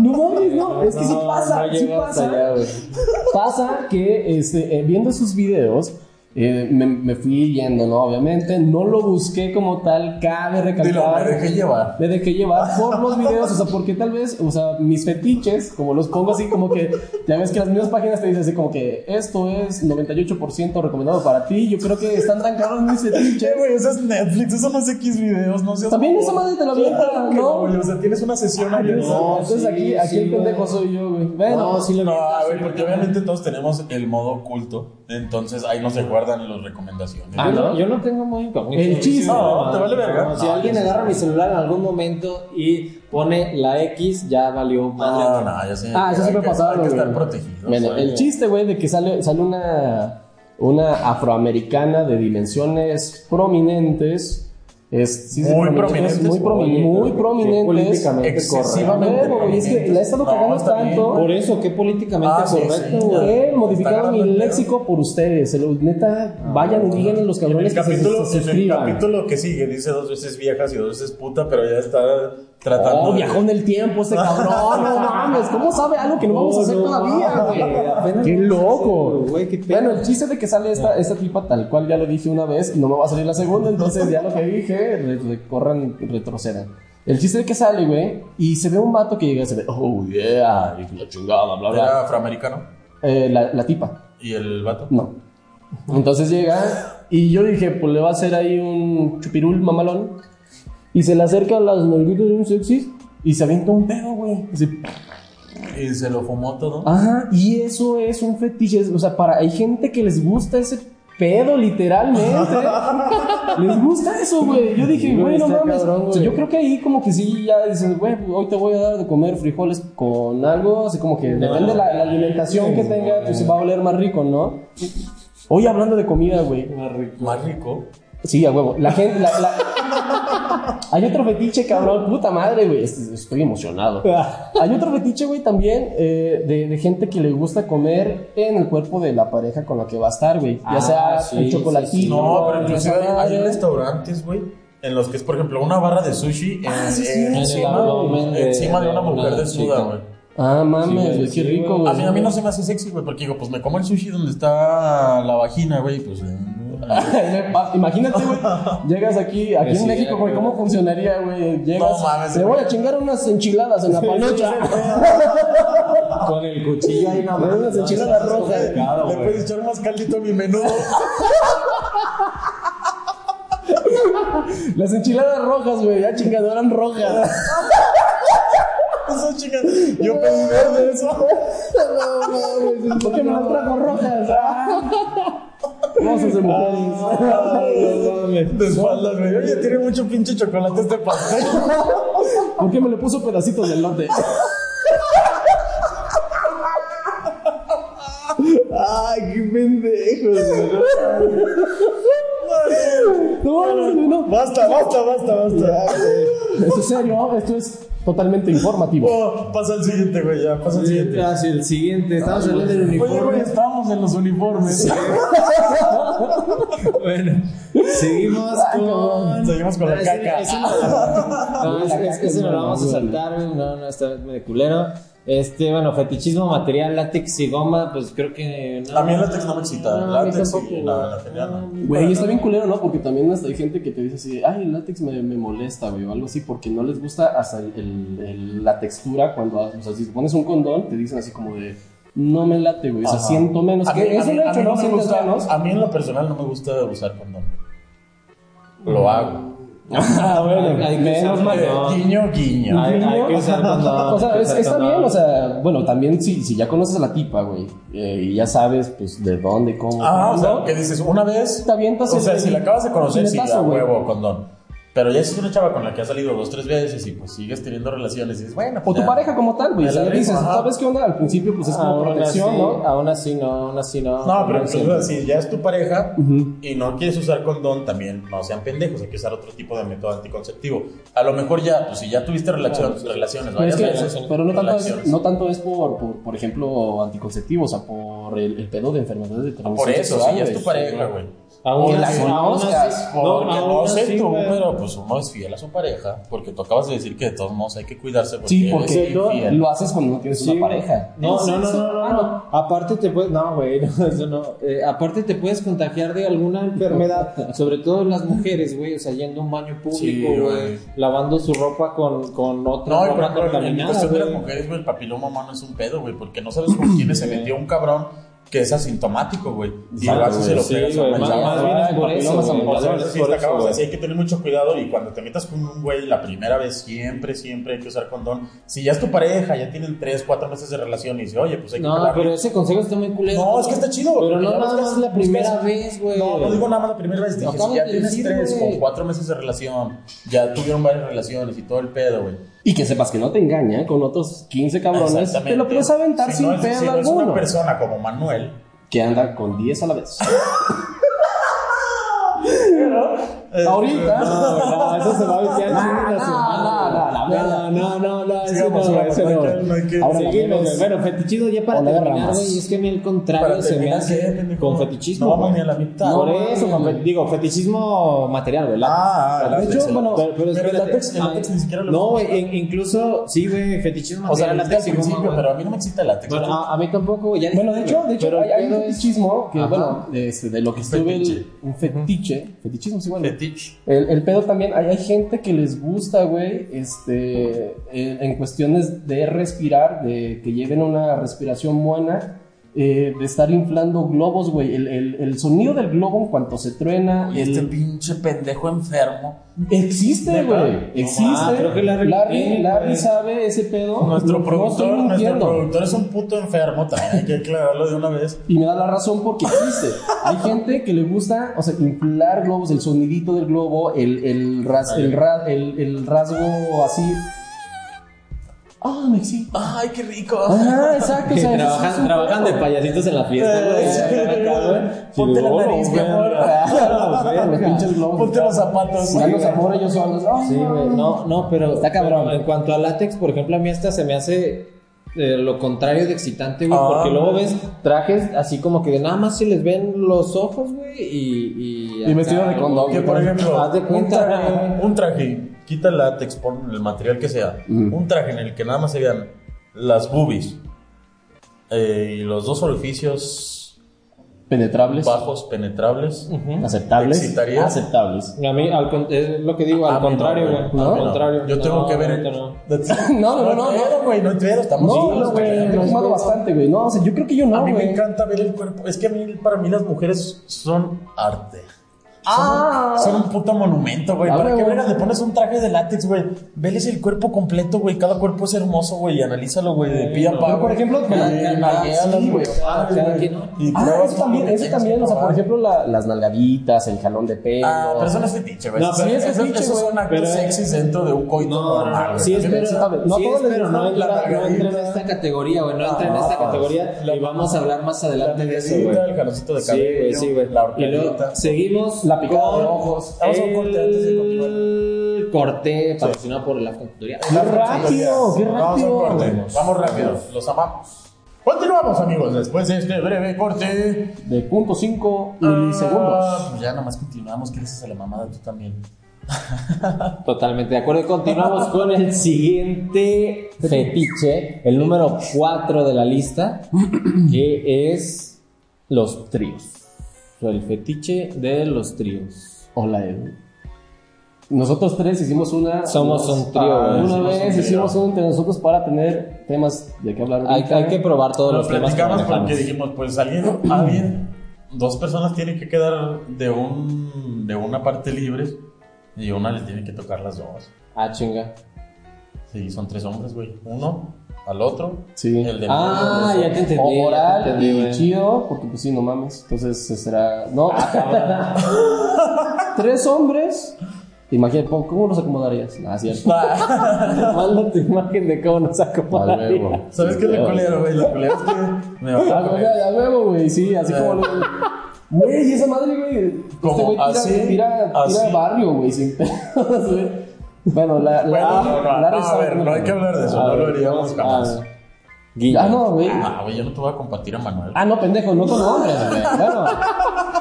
No mames, no, es que sí No, pasa, no sí pasa. Pasa que este, eh, viendo sus videos, eh, me, me fui yendo, ¿no? Obviamente, no lo busqué como tal, cabe recalcar. me dejé llevar. Me dejé llevar por los videos, o sea, porque tal vez, o sea, mis fetiches, como los pongo así, como que, ya ves que las mismas páginas te dicen así, como que esto es 98% recomendado para ti, yo creo que están tan caros mis fetiches. Che, güey, eso es Netflix, eso no es X videos, no seas También esa madre te la avienta, ¿no? güey, o sea, tienes una sesión ahí. ¿no? entonces sí, aquí, aquí sí, el pendejo soy yo, güey. Bueno, No, sí lo No, güey, sí, porque obviamente todos tenemos el modo oculto, entonces ahí no se guardan las recomendaciones. Ah, Yo ¿no? yo no tengo muy incógnito. El chiste. No, te vale verga. Si No, alguien agarra mi celular en algún momento y pone la X, ya valió madre. No, no, ya sé. Ah, eso que- pasaba. Hay que estar protegidos. Bueno, güey. el chiste, güey, de que sale, sale una, una afroamericana de dimensiones prominentes Es, sí, sí, Muy prominentes, Muy, promi- oye, muy prominentes. políticamente excesivamente correcto. Es que la he estado No, cagando bien. tanto. Por eso, qué políticamente Ah, sí, correcto, sí, güey. He modificado mi el léxico por ustedes. Se lo- neta, vayan y díganle a los En el, cabrones que se, capítulo, se en el capítulo que sigue dice dos veces viejas y dos veces puta, pero ya está tratando. Oh, viajó en el tiempo ese cabrón. No mames, ¿cómo sabe algo que no vamos a hacer no todavía, güey? Qué loco. güey, qué. Bueno, el chiste de que sale esta, esta tipa tal cual ya lo dije una vez y no me va a salir la segunda, entonces ya lo que dije, re- recorran, retrocedan. El chiste de que sale, güey, y se ve un vato que llega y se ve, oh yeah, y la chingada, bla, bla. Era afroamericano. Eh, la, la tipa. ¿Y el vato? No. Entonces llega y yo dije, pues le va a hacer ahí un chupirul mamalón. Y se le acerca a las nalguitas de un sexy y se avienta un pedo, güey. Y se lo fumó todo. Ajá, y eso es un fetiche. O sea, para hay gente que les gusta ese pedo, literalmente. les gusta eso, güey. Yo dije, güey, no mames. cabrón, O sea, güey. yo creo que ahí como que sí, ya dicen, güey, hoy te voy a dar de comer frijoles con algo. Así como que depende de la, la alimentación que tenga, pues se va a oler más rico, ¿no? Hoy hablando de comida, güey. Más rico. Sí, a huevo. La gente. La, la- Hay otro fetiche, cabrón. Puta madre, güey. Est- Estoy emocionado. Hay otro fetiche, güey, también eh, de, de gente que le gusta comer en el cuerpo de la pareja con la que va a estar, güey. Ya Ah, sea sí, el chocolatito. No, pero inclusive hay, restaurantes, güey, en los que es, por ejemplo, una barra de sushi en- Ah, sí, sí, en- en el encima, abdomen de- encima de una mujer una desnuda, güey. Ah, Sí, mames, güey, sí, qué rico, güey. güey. A mí, a mí no se me hace sexy, güey, porque digo, pues me como el sushi donde está la vagina, güey, pues... eh, Imagínate, güey. Llegas aquí, aquí Sí, en México, güey, ¿cómo funcionaría, güey? Llegas. No mames, Te güey. voy a chingar unas enchiladas en la panocha. Con el cuchillo ahí nomás. Unas enchiladas rojas. Le puedes echar más caldito a mi menudo. Las enchiladas rojas, güey, ya chingado, eran rojas. Eso, chica, yo pedí verde eso. ¿Por qué me las trajo rojas? Cosas de mujeres. De espaldas, güey. Oye, tiene mucho pinche chocolate este pastel. ¿Por qué me le puso pedacitos de lote? Ay, qué pendejo, No, no, no, no. Basta, basta, basta, basta. Esto es serio, esto es totalmente informativo. Oh, pasa al siguiente, güey, ya, pasa al siguiente. Hacia el siguiente, estamos hablando del Oye, güey, uniforme. estamos en los uniformes. Bueno, seguimos con. Seguimos con la ese- caca. ese no, lo vamos a saltar, güey. No, no, esta vez me de culero. Este, bueno, fetichismo material, látex y goma, pues creo que. No. A mí el látex no me excita. No, látex y la, la no. Güey, está bien culero, ¿no? Porque también hasta hay gente que te dice así, ay, el látex me, me molesta, güey, o algo así, porque no les gusta hasta el, el- el- la textura cuando, o sea, si te pones un condón, te dicen así como de, no me late, güey, o sea, siento menos. A mí, que a es mí- un a hecho, mí ¿no? no me Sientes gusta, menos. a mí en lo personal no me gusta usar condón. Lo hago. Ah, bueno, Hay que menos mal. Guiño, guiño. Hay, hay que usar condón. O sea, hay es- está condón. bien, o sea, bueno, también si, si ya conoces a la tipa, güey, eh, y ya sabes, pues, de dónde, cómo. Ah, o sea, que dices, una vez. te avientas O el- sea, si la acabas de conocer, sí, chiletazo, a güey. huevo, condón. Pero ya si es una chava con la que has salido dos, tres veces y pues sigues teniendo relaciones y dices, bueno. O pues tu ya. pareja como tal, güey. Ya dices, ajá. ¿sabes qué onda? Al principio, pues es como Aún protección, así- ¿no? Aún así no, aún así no. No, pero No incluso si ya es tu pareja y no quieres usar condón, también no sean pendejos, hay que usar otro tipo de método anticonceptivo. A lo mejor ya, pues si ya tuviste relación- relaciones Pero, es varias que- veces, pero no, tanto es, relaciones. no tanto es por, por, por ejemplo, anticonceptivos, o sea, por el, el pedo de enfermedades de transmisión Por eso, sexual, si ya es tu pareja, güey. Aún la así- así- Porque no, aún sé tú, pero pues uno es fiel a su pareja. Porque tú acabas de decir que de todos modos hay que cuidarse. Porque Sí, porque lo haces cuando no tienes Sí, una pareja. No, no, no, no, no, Ah, no. Aparte te puedes, no, güey, no, eso no. Eh, aparte te puedes contagiar de alguna enfermedad, sobre todo las mujeres, güey, o sea, yendo a un baño público, güey, lavando su ropa con, con otra No, ejemplo, en- contaminada, cuestión de las mujeres, güey, el papiloma humano es un pedo, güey, porque no sabes con quiénes se metió un cabrón que es asintomático, güey. Y Exacto, vas y se lo Sí, pegas a güey, una más, bien es por eso, O sea, sí o sea, sí hay que tener mucho cuidado y cuando te metas con un güey la primera vez, siempre, siempre hay que usar condón. Si ya es tu pareja, ya tienen 3, 4 meses de relación y dice, oye, pues hay que No, pelarle". pero ese consejo está muy culero. No, es que está chido. Pero no nada más la primera vez, güey. No, no digo nada más la primera vez. Dije, si ya tienes decir, 3 güey. o 4 meses de relación, ya tuvieron varias relaciones y todo el pedo, güey. Y que sepas que no te engañan con otros 15 cabrones. Te lo puedes aventar Si sin no es- pedo si no es alguno. una persona como Manuel, Que anda con 10 a la vez. Ahorita. No, no, eso se va a viciar No, chingas, no, hermano. No, no, no, no, eso Sigamos, no, eso no Ahora Seguimos. Bueno, fetichismo ya para terminar, güey. Es que a mí el contrario se me hace con fetichismo. No güey. ni a la mitad. Por eso, güey. digo, fetichismo material, ¿verdad? Ah, el De hecho, bueno, pero, látex, ni siquiera lo No, güey, in- incluso, sí, güey, fetichismo O sea, material, lo al látex principio, güey. pero a mí no me excita látex. Bueno, a, mí tampoco, güey, Bueno, de hecho, de hecho hay, un fetichismo que, bueno, de, este, de lo que estuve, un fetiche, fetichismo, sí, bueno. Fetiche. El, pedo también, hay gente que les gusta, güey, este, en, en cuestiones de respirar, de que lleven una respiración buena, eh, de estar inflando globos, güey. El, el, el sonido del globo en cuanto se truena, Oye, el- este pinche pendejo enfermo. existe, güey, No, existe. ah, creo que Larry- Larry, eh, sabe ese pedo. Nuestro no productor, nuestro productor es un puto enfermo, también hay que aclararlo de una vez. Y me da la razón porque existe. Hay gente que le gusta, o sea, inflar globos, el sonidito del globo, el, el, ras- el, ra- el, el rasgo así. Ah, me excita. Ay, qué rico. Ah, exacto. O sea, trabajan, un trabajan de payasitos en la fiesta, güey. Eh. Ponte la Sí, nariz, mi amor. Ah, los pinches globos. Ponte los zapatos. Ya los amor ellos solos. Ay, Sí, güey. No, no, pero. Está cabrón. En cuanto a látex, por ejemplo, a mí hasta se me hace eh, lo contrario de excitante, güey. Ah. Porque luego ves trajes así como que de nada más se les ven los ojos, güey. Y. Y, Y vestido de condón, Que por ejemplo, Haz de un cuenta, traje, güey. un traje, quita el látex, pon el material que sea. Mm. Un traje en el que nada más se vean las boobies eh, y los dos orificios Penetrables. bajos penetrables. Aceptables. ¿Te excitaría? Aceptables. A mí, al es lo que digo, A al contrario, no, güey. a Al no. contrario. Yo tengo No, que ver. no. No, no, no, no. güey, no estamos No, no, güey. Me he fumado bastante, güey. No, o sea, yo creo que yo no, A mí me encanta ver el cuerpo. Es que a mí, para mí, las mujeres son arte. Ah. Son un puto monumento, güey. Ah, ¿Para qué güey. verga le pones un traje de látex, güey? Veles el cuerpo completo, güey. Cada cuerpo es hermoso, güey. Y analízalo, güey. De pie a pa. Pero, por güey. ejemplo, sí, güey. güey. Ah, cada güey. quien, ¿no? Y Ah, eso también, eso también, o sea, por ejemplo, la- las nalgaditas, el jalón de pelo. Ah, pero eso no es fetiche, güey. No, Eso- pero es eso- fetiche, Esos güey. son actos Pero- sexys dentro de un coito normal, güey. Sí, es, sí. No sí, todos es, pero no entra, la no entra en esta categoría, güey. No entra en esta Ah, categoría y vamos a hablar más adelante de eso, güey. El jaloncito de Sí, cabello. güey, sí, güey. La Y luego horcadita. seguimos La picada con de ojos. Vamos a un corte antes de continuar. el corte patrocinado por el Afton Tutorial. ¡Qué rápido! ¡Qué Vamos a un rápido! Vamos rápido. Los amamos. Continuamos, amigos, después de este breve corte. De punto cinco milisegundos. Ah, pues ya nomás continuamos. ¿Qué le dices a la mamada tú también? Totalmente de acuerdo. Continuamos con el siguiente fetiche, el número 4 de la lista, que es los tríos. El fetiche de los tríos. Hola, Edu. Nosotros tres hicimos una. Somos un trío, Ah. Una un vez trío. hicimos uno entre nosotros para tener temas de qué hablar. Hay, hay que probar todos Lo los temas que platicamos manejamos. porque dijimos, pues alguien, alguien, dos personas tienen que quedar de un de una parte libres y una le tiene que tocar las dos. Ah, chinga. Sí, son tres hombres, güey. Uno al otro. Sí. El de Ah, medio, ya te entendí. O te oral entendí, y güey. chido, porque pues sí, no mames. Entonces eh, será. No. Tres hombres. Imagínate, ¿cómo los acomodarías? Ah, cierto. Manda tu imagen de cómo nos Al acomodaría. huevo. ¿Sabes qué es lo culero, güey? Lo culero es que me va A huevo, güey, sí, así como. lo- Güey, y esa madre, güey. Este güey tira, tira, tira barrio, güey, sin pedos, güey. Bueno, la. la Bueno, no, no, la no, a ver, no hay que hablar de eso, no lo haríamos jamás. Guilla. Ah, no, güey. Ah, güey, yo no te voy a compartir a Manuel. Ah, no, pendejo, no con hombres, güey. Bueno,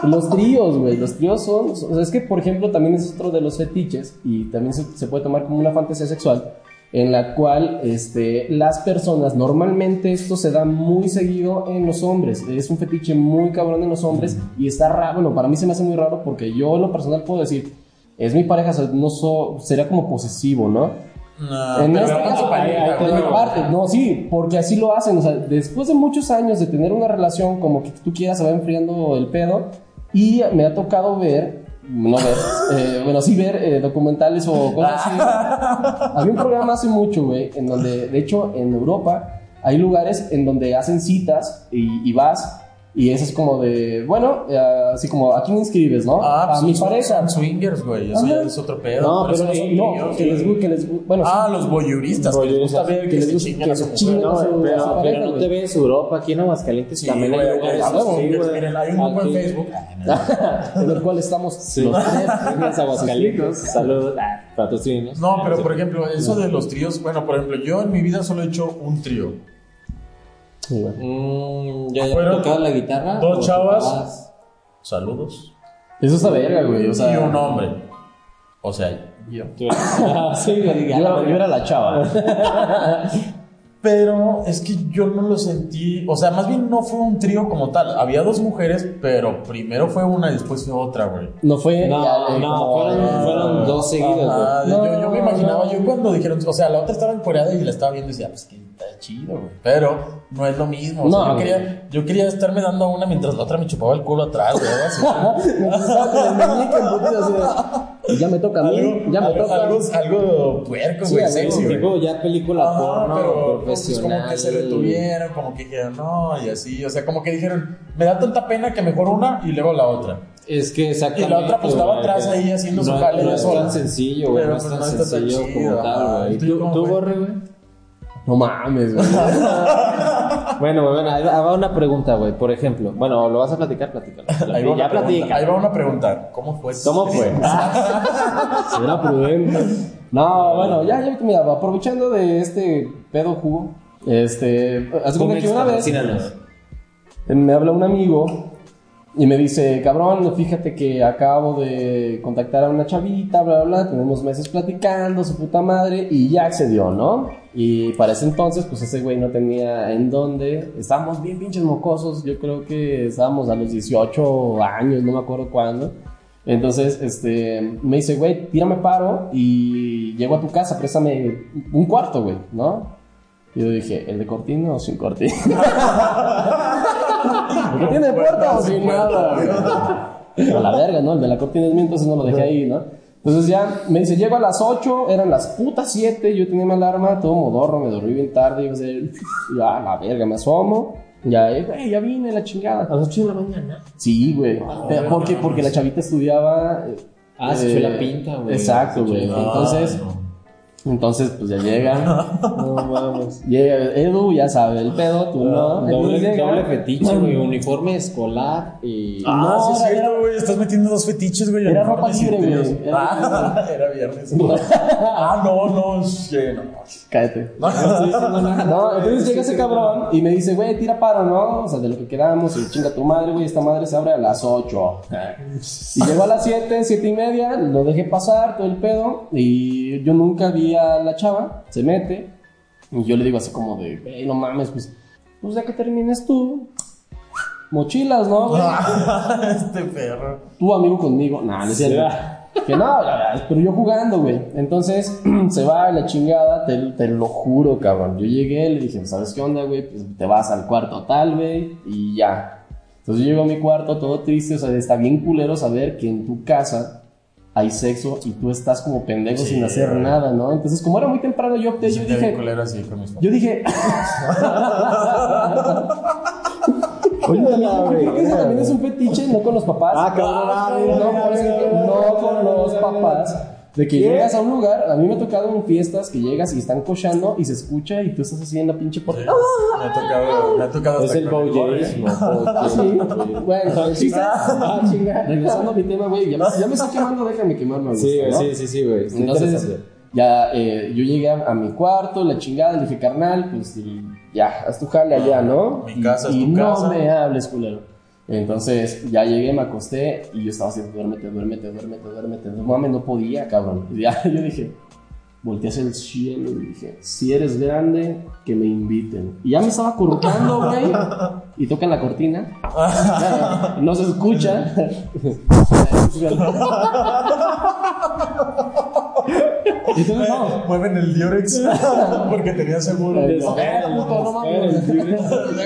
los tríos, güey. Los tríos son. son- es que, por ejemplo, también es otro de los fetiches y también se, se puede tomar como una fantasía sexual en la cual este, las personas, normalmente esto se da muy seguido en los hombres. Es un fetiche muy cabrón en los hombres y está raro. Bueno, para mí se me hace muy raro porque yo en lo personal puedo decir, es mi pareja, o sea, no so, sería como posesivo, ¿no? No, En este caso, parte. No, sí, porque así lo hacen. O sea, después de muchos años de tener una relación, como que tú quieras, se va enfriando el pedo. Y me ha tocado ver, no ver, eh, bueno, sí ver eh, documentales o cosas así. Había un programa hace mucho, güey, en donde, de hecho, en Europa hay lugares en donde hacen citas y, y vas Y eso es como de, bueno, eh, así como, ¿a quién inscribes, no? Ah, a pues mi pareja. swingers, güey. Eso ya es otro pedo. No, pero, no, que les, que les, bueno, Ah, los voyeuristas. Ver que les gusta- que se chingan pero, pero no te ves Europa, aquí en Aguascalientes también hay lugares miren, hay un grupo en Facebook. en el cual estamos los tres. Aguascalientes. Saludos. Ah, Patrocinios. No, pero por ejemplo, eso de los tríos, bueno, por ejemplo, yo en mi vida solo he hecho un trío. Sí, güey. Mm, ya, ya Fueron tocaba la guitarra. dos ¿O chavas. tocabas? Saludos. Eso está verga, güey. O sea, y un hombre. O sea, yo. Ah, sí, Yo era, yo era la chava. Pero es que yo no lo sentí, o sea, más bien no fue un trío como tal. Había dos mujeres, pero primero fue una y después fue otra, güey. No fue. No, ya, no, fueron, fueron dos seguidos, Ajá, güey. yo, yo me imaginaba, no. yo cuando dijeron, o sea, la otra estaba encuerada y la estaba viendo y decía, pues que está chido, güey. Pero no es lo mismo. O sea, No, yo, quería, yo quería estarme dando a una mientras la otra me chupaba el culo atrás, güey. ya me toca a mí. Ya me algo, toca. algo, algo puerco, güey, sexy. Tipo ya película porno pero pues, como que se detuvieron, como que dijeron, no, y así, o sea, como que dijeron, me da tanta pena que mejor una y luego la otra. Es que exactamente. Y la otra, pues, estaba güey, atrás ahí haciendo su no, jale No es sola. tan sencillo, güey. Pero, No es pues, tan no está tan sencillo chido, como tal, güey. ¿Y tú ¿Tú, tú? Borre, güey? No mames, güey. Bueno, bueno, ahí va una pregunta, güey. Por ejemplo, bueno, ¿lo vas a platicar? Platícalo. Ahí va, ya una pregunta, platica. ahí va una pregunta, ¿cómo fue? ¿Cómo fue? Será prudente. No, bueno, ya, ya, mira, aprovechando de este pedo jugo, este, cuenta que una vez me habla un amigo y me dice, cabrón, fíjate que acabo de contactar a una chavita, bla, bla, bla, tenemos meses platicando, su puta madre, y ya accedió, ¿no? Y para ese entonces, pues ese güey no tenía en dónde, estábamos bien pinches mocosos, yo creo que estábamos a los 18 años, no me acuerdo cuándo. Entonces, este, me dice, güey, tírame paro y llego a tu casa, préstame un cuarto, güey, ¿no? Y yo dije, ¿el de cortina o sin cortina? Porque tiene puerta o sin nada, güey. A la verga, ¿no? El de la cortina es mío, entonces no lo dejé ahí, ¿no? Entonces ya me dice, llego a las 8, eran las putas 7, yo tenía mi alarma, todo modorro, me dormí bien tarde, iba a ser, y ya, la verga, me asomo, ya, eh, güey, ya vine, la chingada. A las 8 de la mañana. Sí, güey. Eh, porque, porque la chavita estudiaba. eh, Ah, se echó la pinta, güey. Exacto, güey. Entonces, entonces, pues ya llega. No mames. Llega Edu, ya sabe el pedo, tú no. Doble, llega- doble fetiche, güey. Uniforme escolar y. Ah, No, sí es cierto, güey, estás metiendo dos fetiches, güey. Era ropa libre, güey. Era- Ah, era viernes. ah, no, no, sí, no. Cállate. No, No, entonces llega ese cabrón y me dice, güey, tira paro, ¿no? O sea, de lo que quedamos, y chinga tu madre, güey, esta madre se abre a las 8. Y llegó a las 7, 7 y media, lo dejé pasar, todo el pedo, y yo nunca vi a la chava, se mete, y yo le digo así como de, güey, no mames, pues, pues ya que termines tú, mochilas, ¿no? güey? este perro. tu amigo conmigo. Nah, no es cierto. Que no, ya, pero yo jugando, güey. Entonces se va a la chingada, te, te lo juro, cabrón. Yo llegué, le dije, ¿sabes qué onda, güey? Pues te vas al cuarto tal, güey, y ya. Entonces yo llego a mi cuarto todo triste, o sea, está bien culero saber que en tu casa hay sexo y tú estás como pendejo Sí, sin hacer nada, ¿no? Entonces, como era muy temprano, yo opté, yo dije, culero así con mis yo dije. Oye, también, creo que eso también es un fetiche, no con los papás. Ah, cabrón, no, eso, mira, no con los papás. De que llegas a un lugar, a mí me ha tocado en fiestas que llegas y están cochando y se escucha y tú estás así en la pinche puerta. Me ha tocado, me ha tocado Es hasta el voyeurismo. Ah, sí. Bueno, ah, chinga. Regresando a mi tema, güey, ya, me- ya me estoy quemando, déjame quemarme. Sí, ¿no? sí, sí, sí, güey. Entonces, ya eh, yo llegué a, a mi cuarto, la chingada, le dije, carnal, pues y ya, haz tu jale allá, ¿no? Mi Y- casa es y tu no casa. me hables, culero. Entonces ya llegué, me acosté y yo estaba así, duérmete, duérmete, duérmete, duérmete. No mames, no podía, cabrón. Y ya yo dije, volteé hacia el cielo y dije, si eres grande, que me inviten. Y ya me estaba acurrucando, güey, y tocan la cortina. No se escucha. Entonces, no. Mueven el Diorex porque tenía seguro. Eh, No, eh, puto, no mames.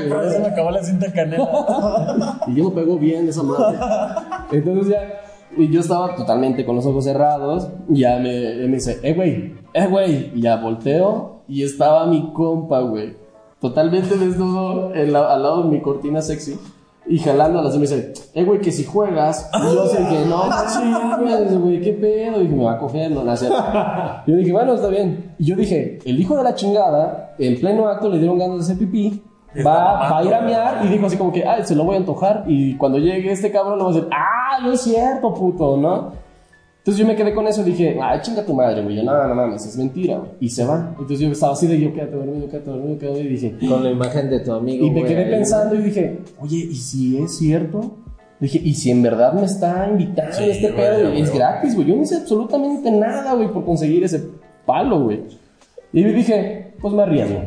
Por eso me acabó la cinta canela. Y yo no pegó bien esa madre. Entonces ya, y yo estaba totalmente con los ojos cerrados. Y ya me, me dice, eh, güey, eh, güey. Y ya volteo y estaba mi compa, güey. Totalmente desnudo la- al lado de mi cortina sexy. Y jalándolas, y me dice, eh, güey, que si juegas. Y yo así que, no, güey, qué pedo. Y dije, me va a coger, no, cierto. Yo dije, bueno, está bien. Y yo dije, el hijo de la chingada, en pleno acto le dieron ganas de hacer pipí. Va, va a ir a mear y dijo así como que, ay, se lo voy a antojar. Y cuando llegue este cabrón, le voy a decir, ah, no es cierto, puto, ¿no? Entonces yo me quedé con eso y dije, ay, chinga tu madre, güey. Yo, no, no mames, es mentira, güey. Y se va. Entonces yo estaba así de, yo quédate dormido, quédate dormido, quédate dormido. Y dije, Con la imagen de tu amigo. y me güey, quedé ahí, pensando y dije, oye, ¿y si es cierto? Dije, ¿y si en verdad me está invitando Sí, este güey, pedo? güey. Es gratis, güey. Yo no hice absolutamente nada, güey, por conseguir ese palo, güey. Y dije, pues me arriesgo.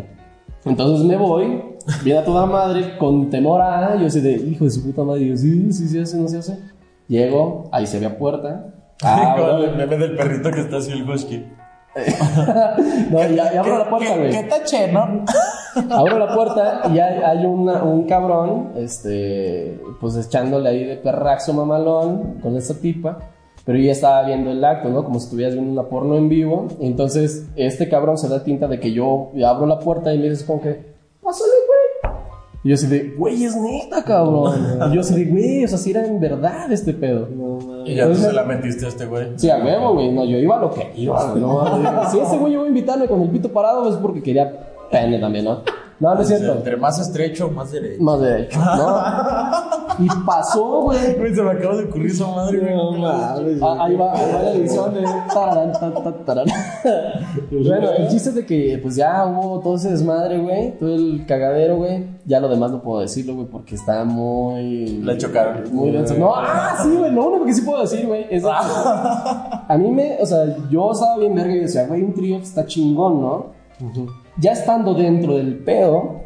Entonces me voy, viene a toda madre, con temor a, yo así de, hijo de su puta madre, y yo, sí, sí se hace, no se hace. Llego, ahí se ve a puerta. Ah, Con el meme del perrito que está así el husky. no, ya, ya abro la puerta, ¿Qué- güey. ¿Qué taché, no? Abro la puerta y hay, hay una- un cabrón, este, pues echándole ahí de perraxo mamalón con esa tipa. Pero yo ya estaba viendo el acto, ¿no? Como si estuvieras viendo una porno en vivo. Entonces, este cabrón se da tinta de que yo abro la puerta y me dice como que, pásale, güey. Y yo así de, güey, es neta, cabrón. Y yo así de, güey, o sea, si era en verdad este pedo. Y ya tú Entonces- se la metiste a este güey. Sí, a huevo, güey. No, yo iba a lo que iba. No, si ese güey iba a invitarme con el pito parado es porque quería pene también, ¿no? No, no es cierto. Entre más estrecho, más derecho. Más derecho, ¿no? Y pasó, güey. Se me acaba de ocurrir esa madre, güey. No Ah, Ahí va, ahí va la edición de tararán, ta, ta, tararán. Bueno, el chiste es de que pues ya hubo todo ese desmadre, güey, todo el cagadero, güey. Ya lo demás no puedo decirlo, güey, porque está muy La chocaron. Muy denso. No, ah, sí, güey, lo único que sí puedo decir, güey, es que a mí me, o sea, yo estaba bien verga y decía, güey, un trío está chingón, ¿no? Ya estando dentro del pedo,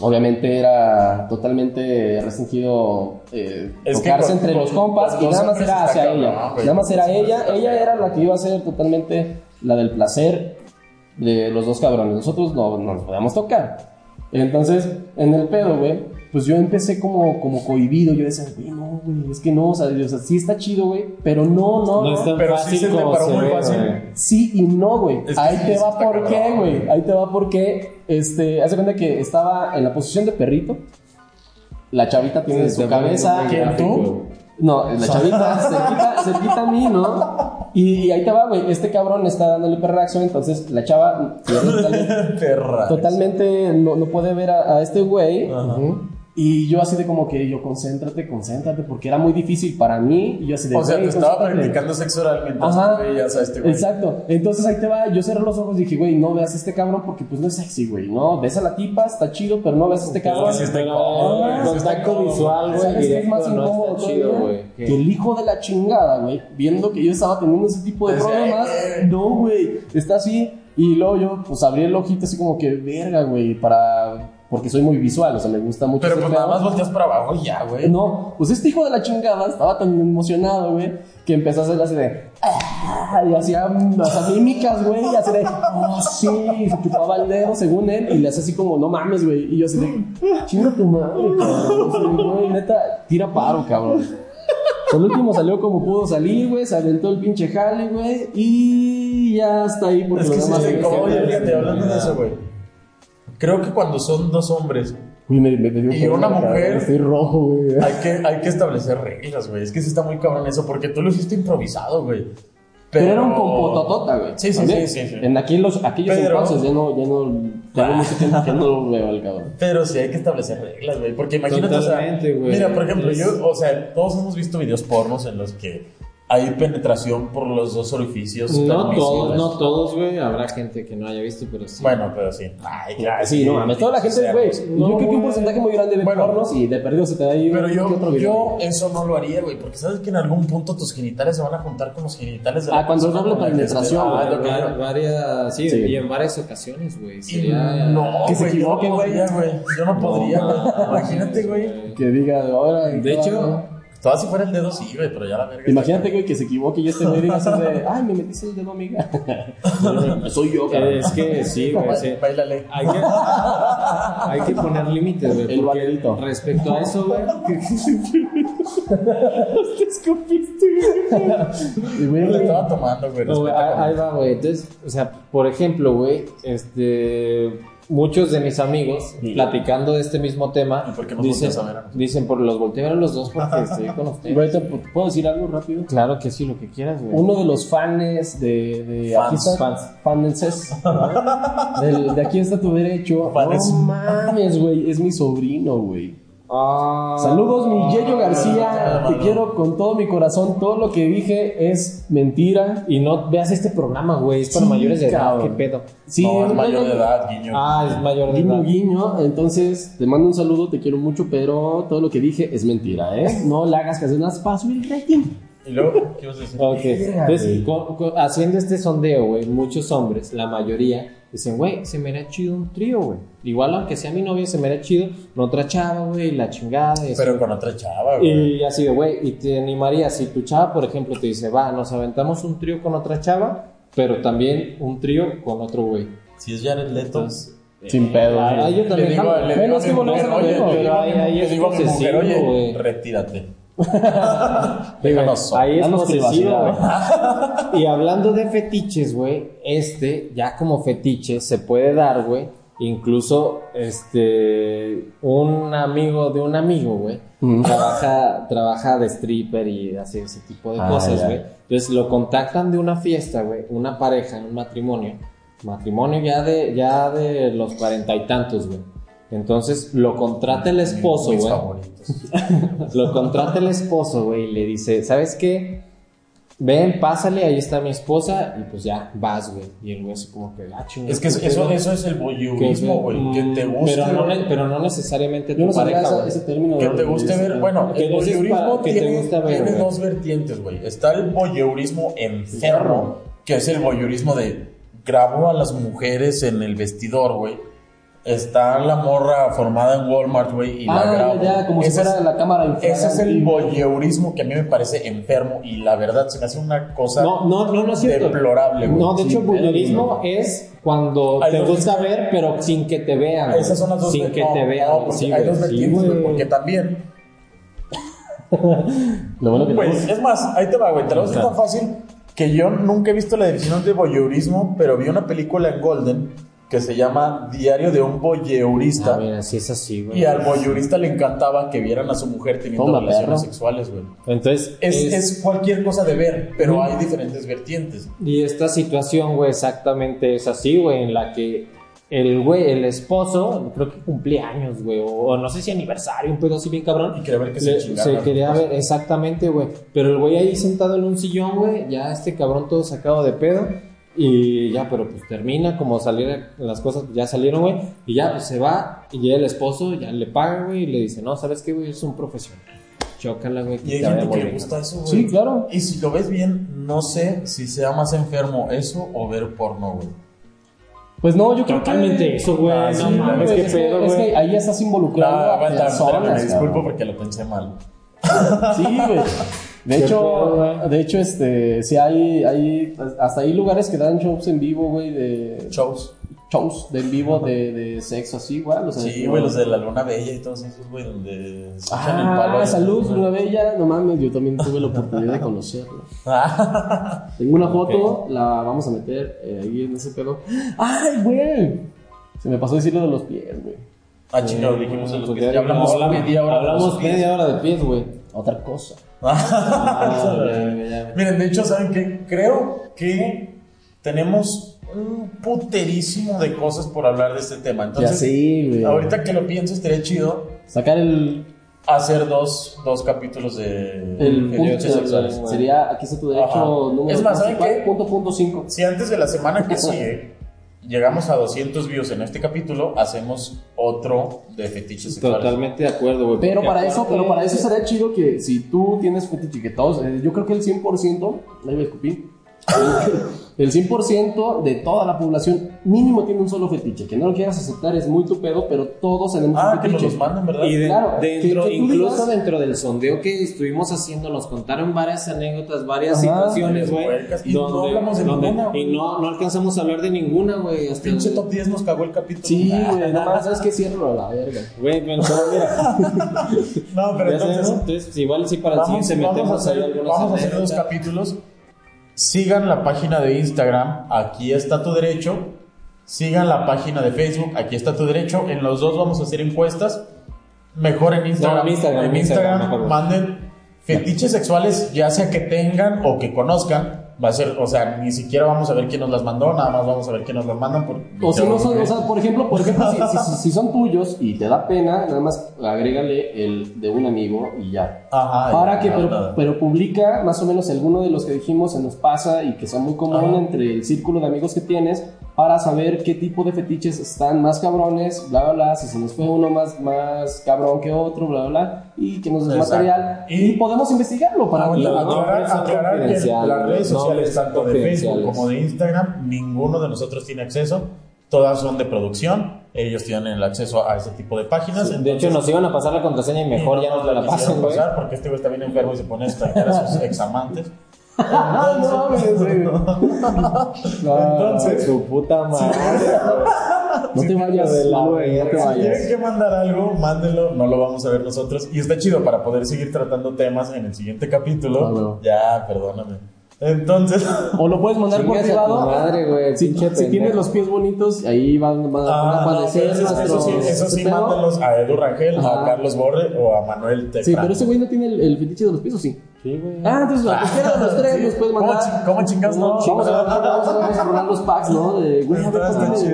obviamente era totalmente restringido eh, que tocarse entre los compas y nada dos más era hacia ella. Nada más era ella. Ella era la que iba a ser totalmente la del placer de los dos cabrones. Nosotros no, no nos podíamos tocar. Entonces, en el pedo, güey, pues yo empecé como, como cohibido. Yo decía, güey, no, güey, es que no, o sea, o sea, sí está chido, güey, pero no, no, No es tan Pero sí fácil se te como paró se muy fácil. güey. Sí y no, güey. Es que Ahí sí, te sí va por qué, güey. Ahí te va por qué. Este, hace cuenta que estaba en la posición de perrito. La chavita tiene Sí, su cabeza. ¿Quién, tú? No, la chavita cerquita, cerquita a mí, ¿no? Y, y ahí te va, güey. Este cabrón está dándole perraxo, entonces la chava totalmente, totalmente no, no puede ver a, a este güey. Ajá. Y yo así de como que yo, concéntrate, concéntrate, porque era muy difícil para mí. Y yo así de, O sea, te estaba concéntrate. practicando sexo oral mientras Ajá. veías a este güey. Exacto. Entonces ahí te va. Yo cerré los ojos y dije, güey, no veas a este cabrón porque pues no es sexy, güey. No, ves a la tipa, está chido, pero no veas a este cabrón. sí está incómodo, contacto visual, güey, ¿Sabes qué es directo, más no incómodo está chido, todavía? güey. Que el hijo de la chingada, güey, viendo que yo estaba teniendo ese tipo de Decía, problemas, "Eh". no, güey, está así. Y luego yo, pues abrí el ojito así como que, verga, güey, para. Porque soy muy visual, o sea, me gusta mucho. Pero pues nada más volteas para abajo y ya, güey. No, pues este hijo de la chingada estaba tan emocionado, güey, que empezó a hacer así de. "Ah", Y hacía sea, mímicas, güey, y así de. Oh, sí, y se chupaba el dedo según él, y le hace así como, no mames, güey. Y yo así de. Chinga tu madre, cabrón. Güey, neta, tira paro, cabrón. El último salió como pudo salir, güey, se aventó el pinche jale, güey, y ya está ahí porque Es que sí se- hablando de eso, güey. Creo que cuando son dos hombres, Uy, me, me, me dio Y una mujer- Estoy rojo, güey. hay que, hay que establecer reglas, güey. Es que sí está muy cabrón eso, porque tú lo hiciste improvisado, güey. Pero, era un compototota, güey. Sí, sí, sí, sí, sí. En aquellos, aquellos Pero- entonces ya no, ya no, mucho tiempo que no lo veo al cabrón. Pero sí hay que establecer reglas, güey. Porque imagínate, Totalmente, o sea, mira, por ejemplo, Es- yo, o sea, todos hemos visto videos pornos en los que hay penetración por los dos orificios. No todos, no todos, güey. Habrá gente que no haya visto, pero sí. Bueno, pero sí. Ay, ya, Sí, no mames, toda la gente, güey. yo creo que un porcentaje muy grande de Bueno. pornos y de perdidos se te da ahí Pero un yo, que otro video. yo eso no lo haría, güey, porque sabes que en algún punto tus genitales se van a juntar con los genitales de la Ah, cuando que estés. penetración, Ah, güey. yo- varias, sí, Sí. y en varias ocasiones, güey. Sería. no, Que se no equivoquen, güey. Yo no podría, güey. Imagínate, güey. Que diga, ahora. De hecho, Todavía si fuera el dedo, sí, güey, pero ya la verga. Imagínate, güey, que se equivoque y este güey diga así de, ay, me metiste el dedo, amiga. Soy yo, cabrón. es que sí, güey. sí. Bailale. Hay que, hay que poner límites, güey. El porque valerito. Respecto a eso, güey. Te escupiste, güey. Y, güey, Le estaba tomando, güey. No, ahí, va, güey. Entonces, o sea, por ejemplo, güey, este. Muchos de mis amigos, Sí. platicando de este mismo tema, ¿Y por qué nos dicen, volteas a ver a nosotros? dicen, por los volteo a ver a los dos porque estoy con ustedes. ¿Puedo decir algo rápido? Claro que sí, lo que quieras, güey. Uno de los fans de, de Fans, aquí está, fans. fanenses, del- de aquí está tu derecho. No mames, güey, es mi sobrino, güey. Ah. Saludos, mi Yeyo García. Te quiero con todo mi corazón. Todo lo que dije es mentira. Y no veas este programa, güey, es para Sí, mayores de edad, cabrón. qué pedo. Sí, no, es no, mayor no, de edad, guiño. Ah, es mayor de edad. Guiño, guiño. Entonces, te mando un saludo, te quiero mucho, pero todo lo que dije es mentira, ¿eh? No le hagas caso, nada más para subir el rating. Y luego, ¿qué vas a decir? Ok, entonces, güey. con- con- haciendo este sondeo, güey, muchos hombres, la mayoría, dicen, güey, se me hará chido un trío, güey. Igual, aunque sea mi novia, se me hará chido con otra chava, güey, la chingada. y así. Pero con otra chava, güey. Y así de, güey, y te animaría, si tu chava, por ejemplo, te dice, va, nos aventamos un trío con otra chava, pero también un trío con otro güey. Si es Jared Leto. Entonces, Sin pedo. ah, güey. yo también. le digo, le digo a mi mujer, oye, retírate. Déjanos Ahí es privacidad. güey. Y hablando de fetiches, güey, este ya como fetiche se puede dar, güey. Incluso, este, un amigo de un amigo, güey, trabaja, trabaja de stripper y hace ese tipo de Ah, cosas, güey. Entonces lo contactan de una fiesta, güey, una pareja, un matrimonio, matrimonio ya de, ya de los cuarenta y tantos, güey. Entonces lo contrata el esposo, güey. favoritos. Lo contrata el esposo, güey, y le dice, ¿sabes qué? Ven, pásale, ahí está mi esposa, y pues ya, vas, güey. Y el güey así como que, ah, Es que ¿qué eso, es el voyeurismo, güey. Que te guste. Pero no, pero no necesariamente tu no pareja, esa- ese término. Que te guste ver, bueno, Que el te tiene, gusta ver, tiene dos vertientes, güey. Está el voyeurismo enfermo, que es el voyeurismo de grabo a las mujeres en el vestidor, güey. Está la morra formada en Walmart, güey, y la Ah, grabo. ya, ya, como si Ese fuera es- la cámara Ese es el voyeurismo que a mí me parece enfermo y la verdad se me hace una cosa No, no, no, no es cierto. deplorable, güey. No, de Sí, hecho, voyeurismo es cuando Hay te dos- gusta ver, pero sin que te vean. güey. Esas son las dos Sin ver- que no, te vean. no, Sí, hay dos Sí, vertientes, güey, porque también Lo bueno que Pues es más, ahí te va, güey. Te lo tan fácil que yo nunca he visto la definición de voyeurismo, pero vi una película en Golden que se llama Diario de un voyeurista. Ah, mira, sí es así, güey. y al voyeurista le encantaba que vieran a su mujer teniendo Toma, relaciones perro. sexuales, güey. Entonces, Es, es- es cualquier cosa de ver, pero hay diferentes vertientes. Y esta situación, güey, exactamente es así, güey, en la que el güey, el esposo, creo que cumplía años, güey, o, o no sé si aniversario, un pedo así bien cabrón. Y quería ver que se chingara. se quería ver, exactamente, güey. Pero el güey ahí sentado en un sillón, güey, ya este cabrón todo sacado de pedo. Y ya, pero pues termina como salir las cosas, ya salieron, güey. Y ya, pues se va. Y ya el esposo ya le paga, güey. Y le dice, no, ¿sabes qué, güey? Es un profesional. Chócala, güey. que Y hay gente que le gusta eso, güey. Sí, claro. Y si lo ves bien, no sé si sea más enfermo eso o ver porno, güey. Pues no, yo creo Totalmente que. eso, güey. Ah, no sí, mames, qué es, que, pedo, es güey. que ahí ya estás involucrando No, a aguanta, me disculpo porque lo pensé mal. Sí, güey. De hecho, güey. de hecho, este, sí hay, hay, hasta hay lugares que dan shows en vivo, güey, de Shows. shows de en vivo de, de sexo así, sea, Sí, güey, los de la luna bella y todos esos, güey, donde se echan el Ah, palo ahí. salud, Luna Bella, no mames, yo también tuve la oportunidad de conocerlo. Ah, Tengo una foto, la vamos a meter eh, ahí en ese pedo. ¡Ay, güey! Se me pasó decir lo de los pies, güey. ah chingado, dijimos de los Pues pies. Ya hablamos media hora de Hablamos media hora de pies, güey. Otra cosa. Miren, de hecho, ¿saben qué? Creo que tenemos un puterísimo de cosas por hablar de este tema. Ya Entonces, sí, güey. ahorita que lo pienso, estaría chido Sacar el, hacer dos, dos capítulos de el punto. sexuales. Sería, aquí está tu derecho número. Es más, ¿saben qué? Punto, punto cinco. Si antes de la semana que sigue llegamos a 200 views en este capítulo, hacemos otro de fetiches sexuales. Totalmente de acuerdo, güey. Pero para eso, pero para eso sería chido que si tú tienes fetiche, que todos, eh, yo creo que el 100%, ahí me escupí, el 100% de toda la población mínimo tiene un solo fetiche. Que no lo quieras aceptar es muy tu pedo, pero todos tenemos Ah, un que nos fetiche. los manden, ¿verdad? Y de- Claro, dentro, que- que tú incluso digas- dentro del sondeo que estuvimos haciendo, nos contaron varias anécdotas, varias Ajá. situaciones, güey. Y no hablamos de donde- ninguna, Y güey. no, no alcanzamos a hablar de ninguna, güey. Hasta Pinche top 10 nos cagó el capítulo. Sí, güey, nada más, ¿sabes qué? Cierro a la verga. Güey, pero mira. No, pero entonces entonces, igual sí para el vamos, siguiente vamos a metemos ahí hacer, algunas vamos a hacer dos capítulos. Sigan la página de Instagram, aquí está tu derecho. Sigan la página de Facebook, aquí está tu derecho. En los dos vamos a hacer encuestas. Mejor en Instagram. No, en Instagram, En Instagram, manden fetiches sexuales, ya sea que tengan o que conozcan. Va a ser, o sea, ni siquiera vamos a ver quién nos las mandó, nada más vamos a ver quién nos las mandan. Por, O si no son, o sea, por ejemplo, por ejemplo, si, si- si- si son tuyos y te da pena, nada más agrégale el de un amigo y ya. Ajá, Para ya, que, pero, nada. pero publica más o menos alguno de los que dijimos se nos pasa y que sea muy común Ajá. entre el círculo de amigos que tienes para saber qué tipo de fetiches están más cabrones, bla, bla, bla, si se nos fue uno más, más cabrón que otro, bla, bla, bla, y que nos des material y, Y- podemos investigarlo para aclarar, que las redes no, sociales, tanto de Facebook como de Instagram, ninguno de nosotros tiene acceso. Todas son de producción. Ellos tienen el acceso a ese tipo de páginas. De entonces- hecho, nos iban a pasar la contraseña y mejor y ya nos la, quisieron pasan, pasar porque este güey está bien enfermo y se pone a stalkear a sus examantes. Ah, no. Entonces, Su puta madre. No te vayas de la güey, no te verga. si tienen que mandar algo, mándenlo, no lo vamos a ver nosotros. Y está chido para poder seguir tratando temas en el siguiente capítulo. Ah, no. Ya, perdóname. Entonces, O lo puedes mandar por a privado. madre, güey. Si, tienes los pies bonitos, ahí van, van a ah, no, aparecer eso, sí, eso sí mándenlos a Edu Rangel, a Ajá. Carlos Borre o a Manuel Tefran. Sí, pero ese güey no tiene el, el fetiche de los pies, ¿o sí? Sí, güey. Ah, entonces a cualquiera de los tres nos puedes ¿Cómo mandar. cómo chingados no? Vamos a, vamos, a, vamos a rolar los packs, ¿no? De, güey, a ver, sí,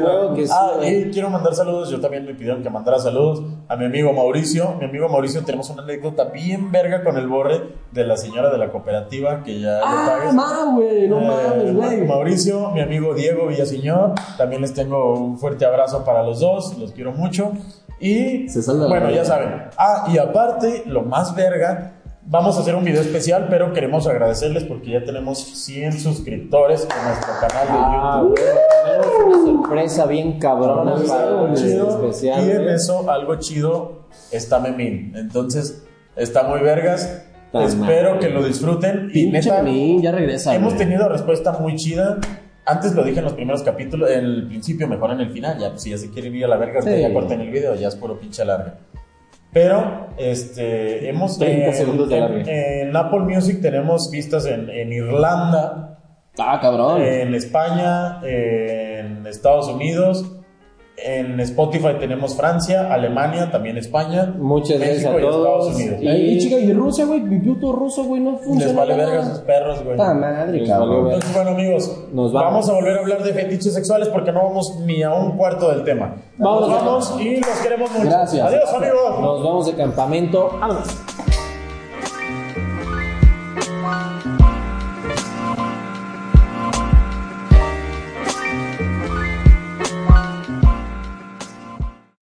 ah, güey. y quiero mandar saludos. Yo también me pidieron que mandara saludos a mi amigo Mauricio. Mi amigo Mauricio, tenemos una anécdota bien verga con el borre de la señora de la cooperativa que ya le Ah, pagues. ma, güey, no Eh, mames, güey. Mauricio, mi amigo Diego Villaseñor, también les tengo un fuerte abrazo para los dos, los quiero mucho. Y Se bueno, ya saben. Ah, y aparte, lo más verga, vamos a hacer un video especial, pero queremos agradecerles porque ya tenemos 100 suscriptores en nuestro canal de Ah, YouTube. Tenemos una sorpresa bien cabrona Algo para el especial. y en eso, algo chido, está Memín. Entonces, está muy vergas. Está Espero que lo disfruten. Y Pinche neta, Memín, ya regresa. hemos tenido respuesta muy chida. Antes lo dije en los primeros capítulos, en el principio, mejor en el final. Ya, pues si ya se quieren ir a la verga, Sí. ya corten el video, ya es puro pinche larga. Pero, este, hemos 30 en- segundos de en, en Apple Music tenemos vistas en, en Irlanda, Ah, cabrón. en España, en Estados Unidos, en Spotify tenemos Francia, Alemania, también España, Muchas gracias México a y Estados todos. Unidos. Y- Ay, chica, y Rusia, güey, mi puto ruso, güey, no funciona. Les vale verga sus perros, güey. Puta madre, cabrón. Entonces, bueno, amigos, Nos vamos. vamos. a volver a hablar de fetiches sexuales porque no vamos ni a un cuarto del tema. Vamos. Nos vamos y los queremos mucho. Gracias. Adiós, amigos. Nos vamos de campamento. Vámonos.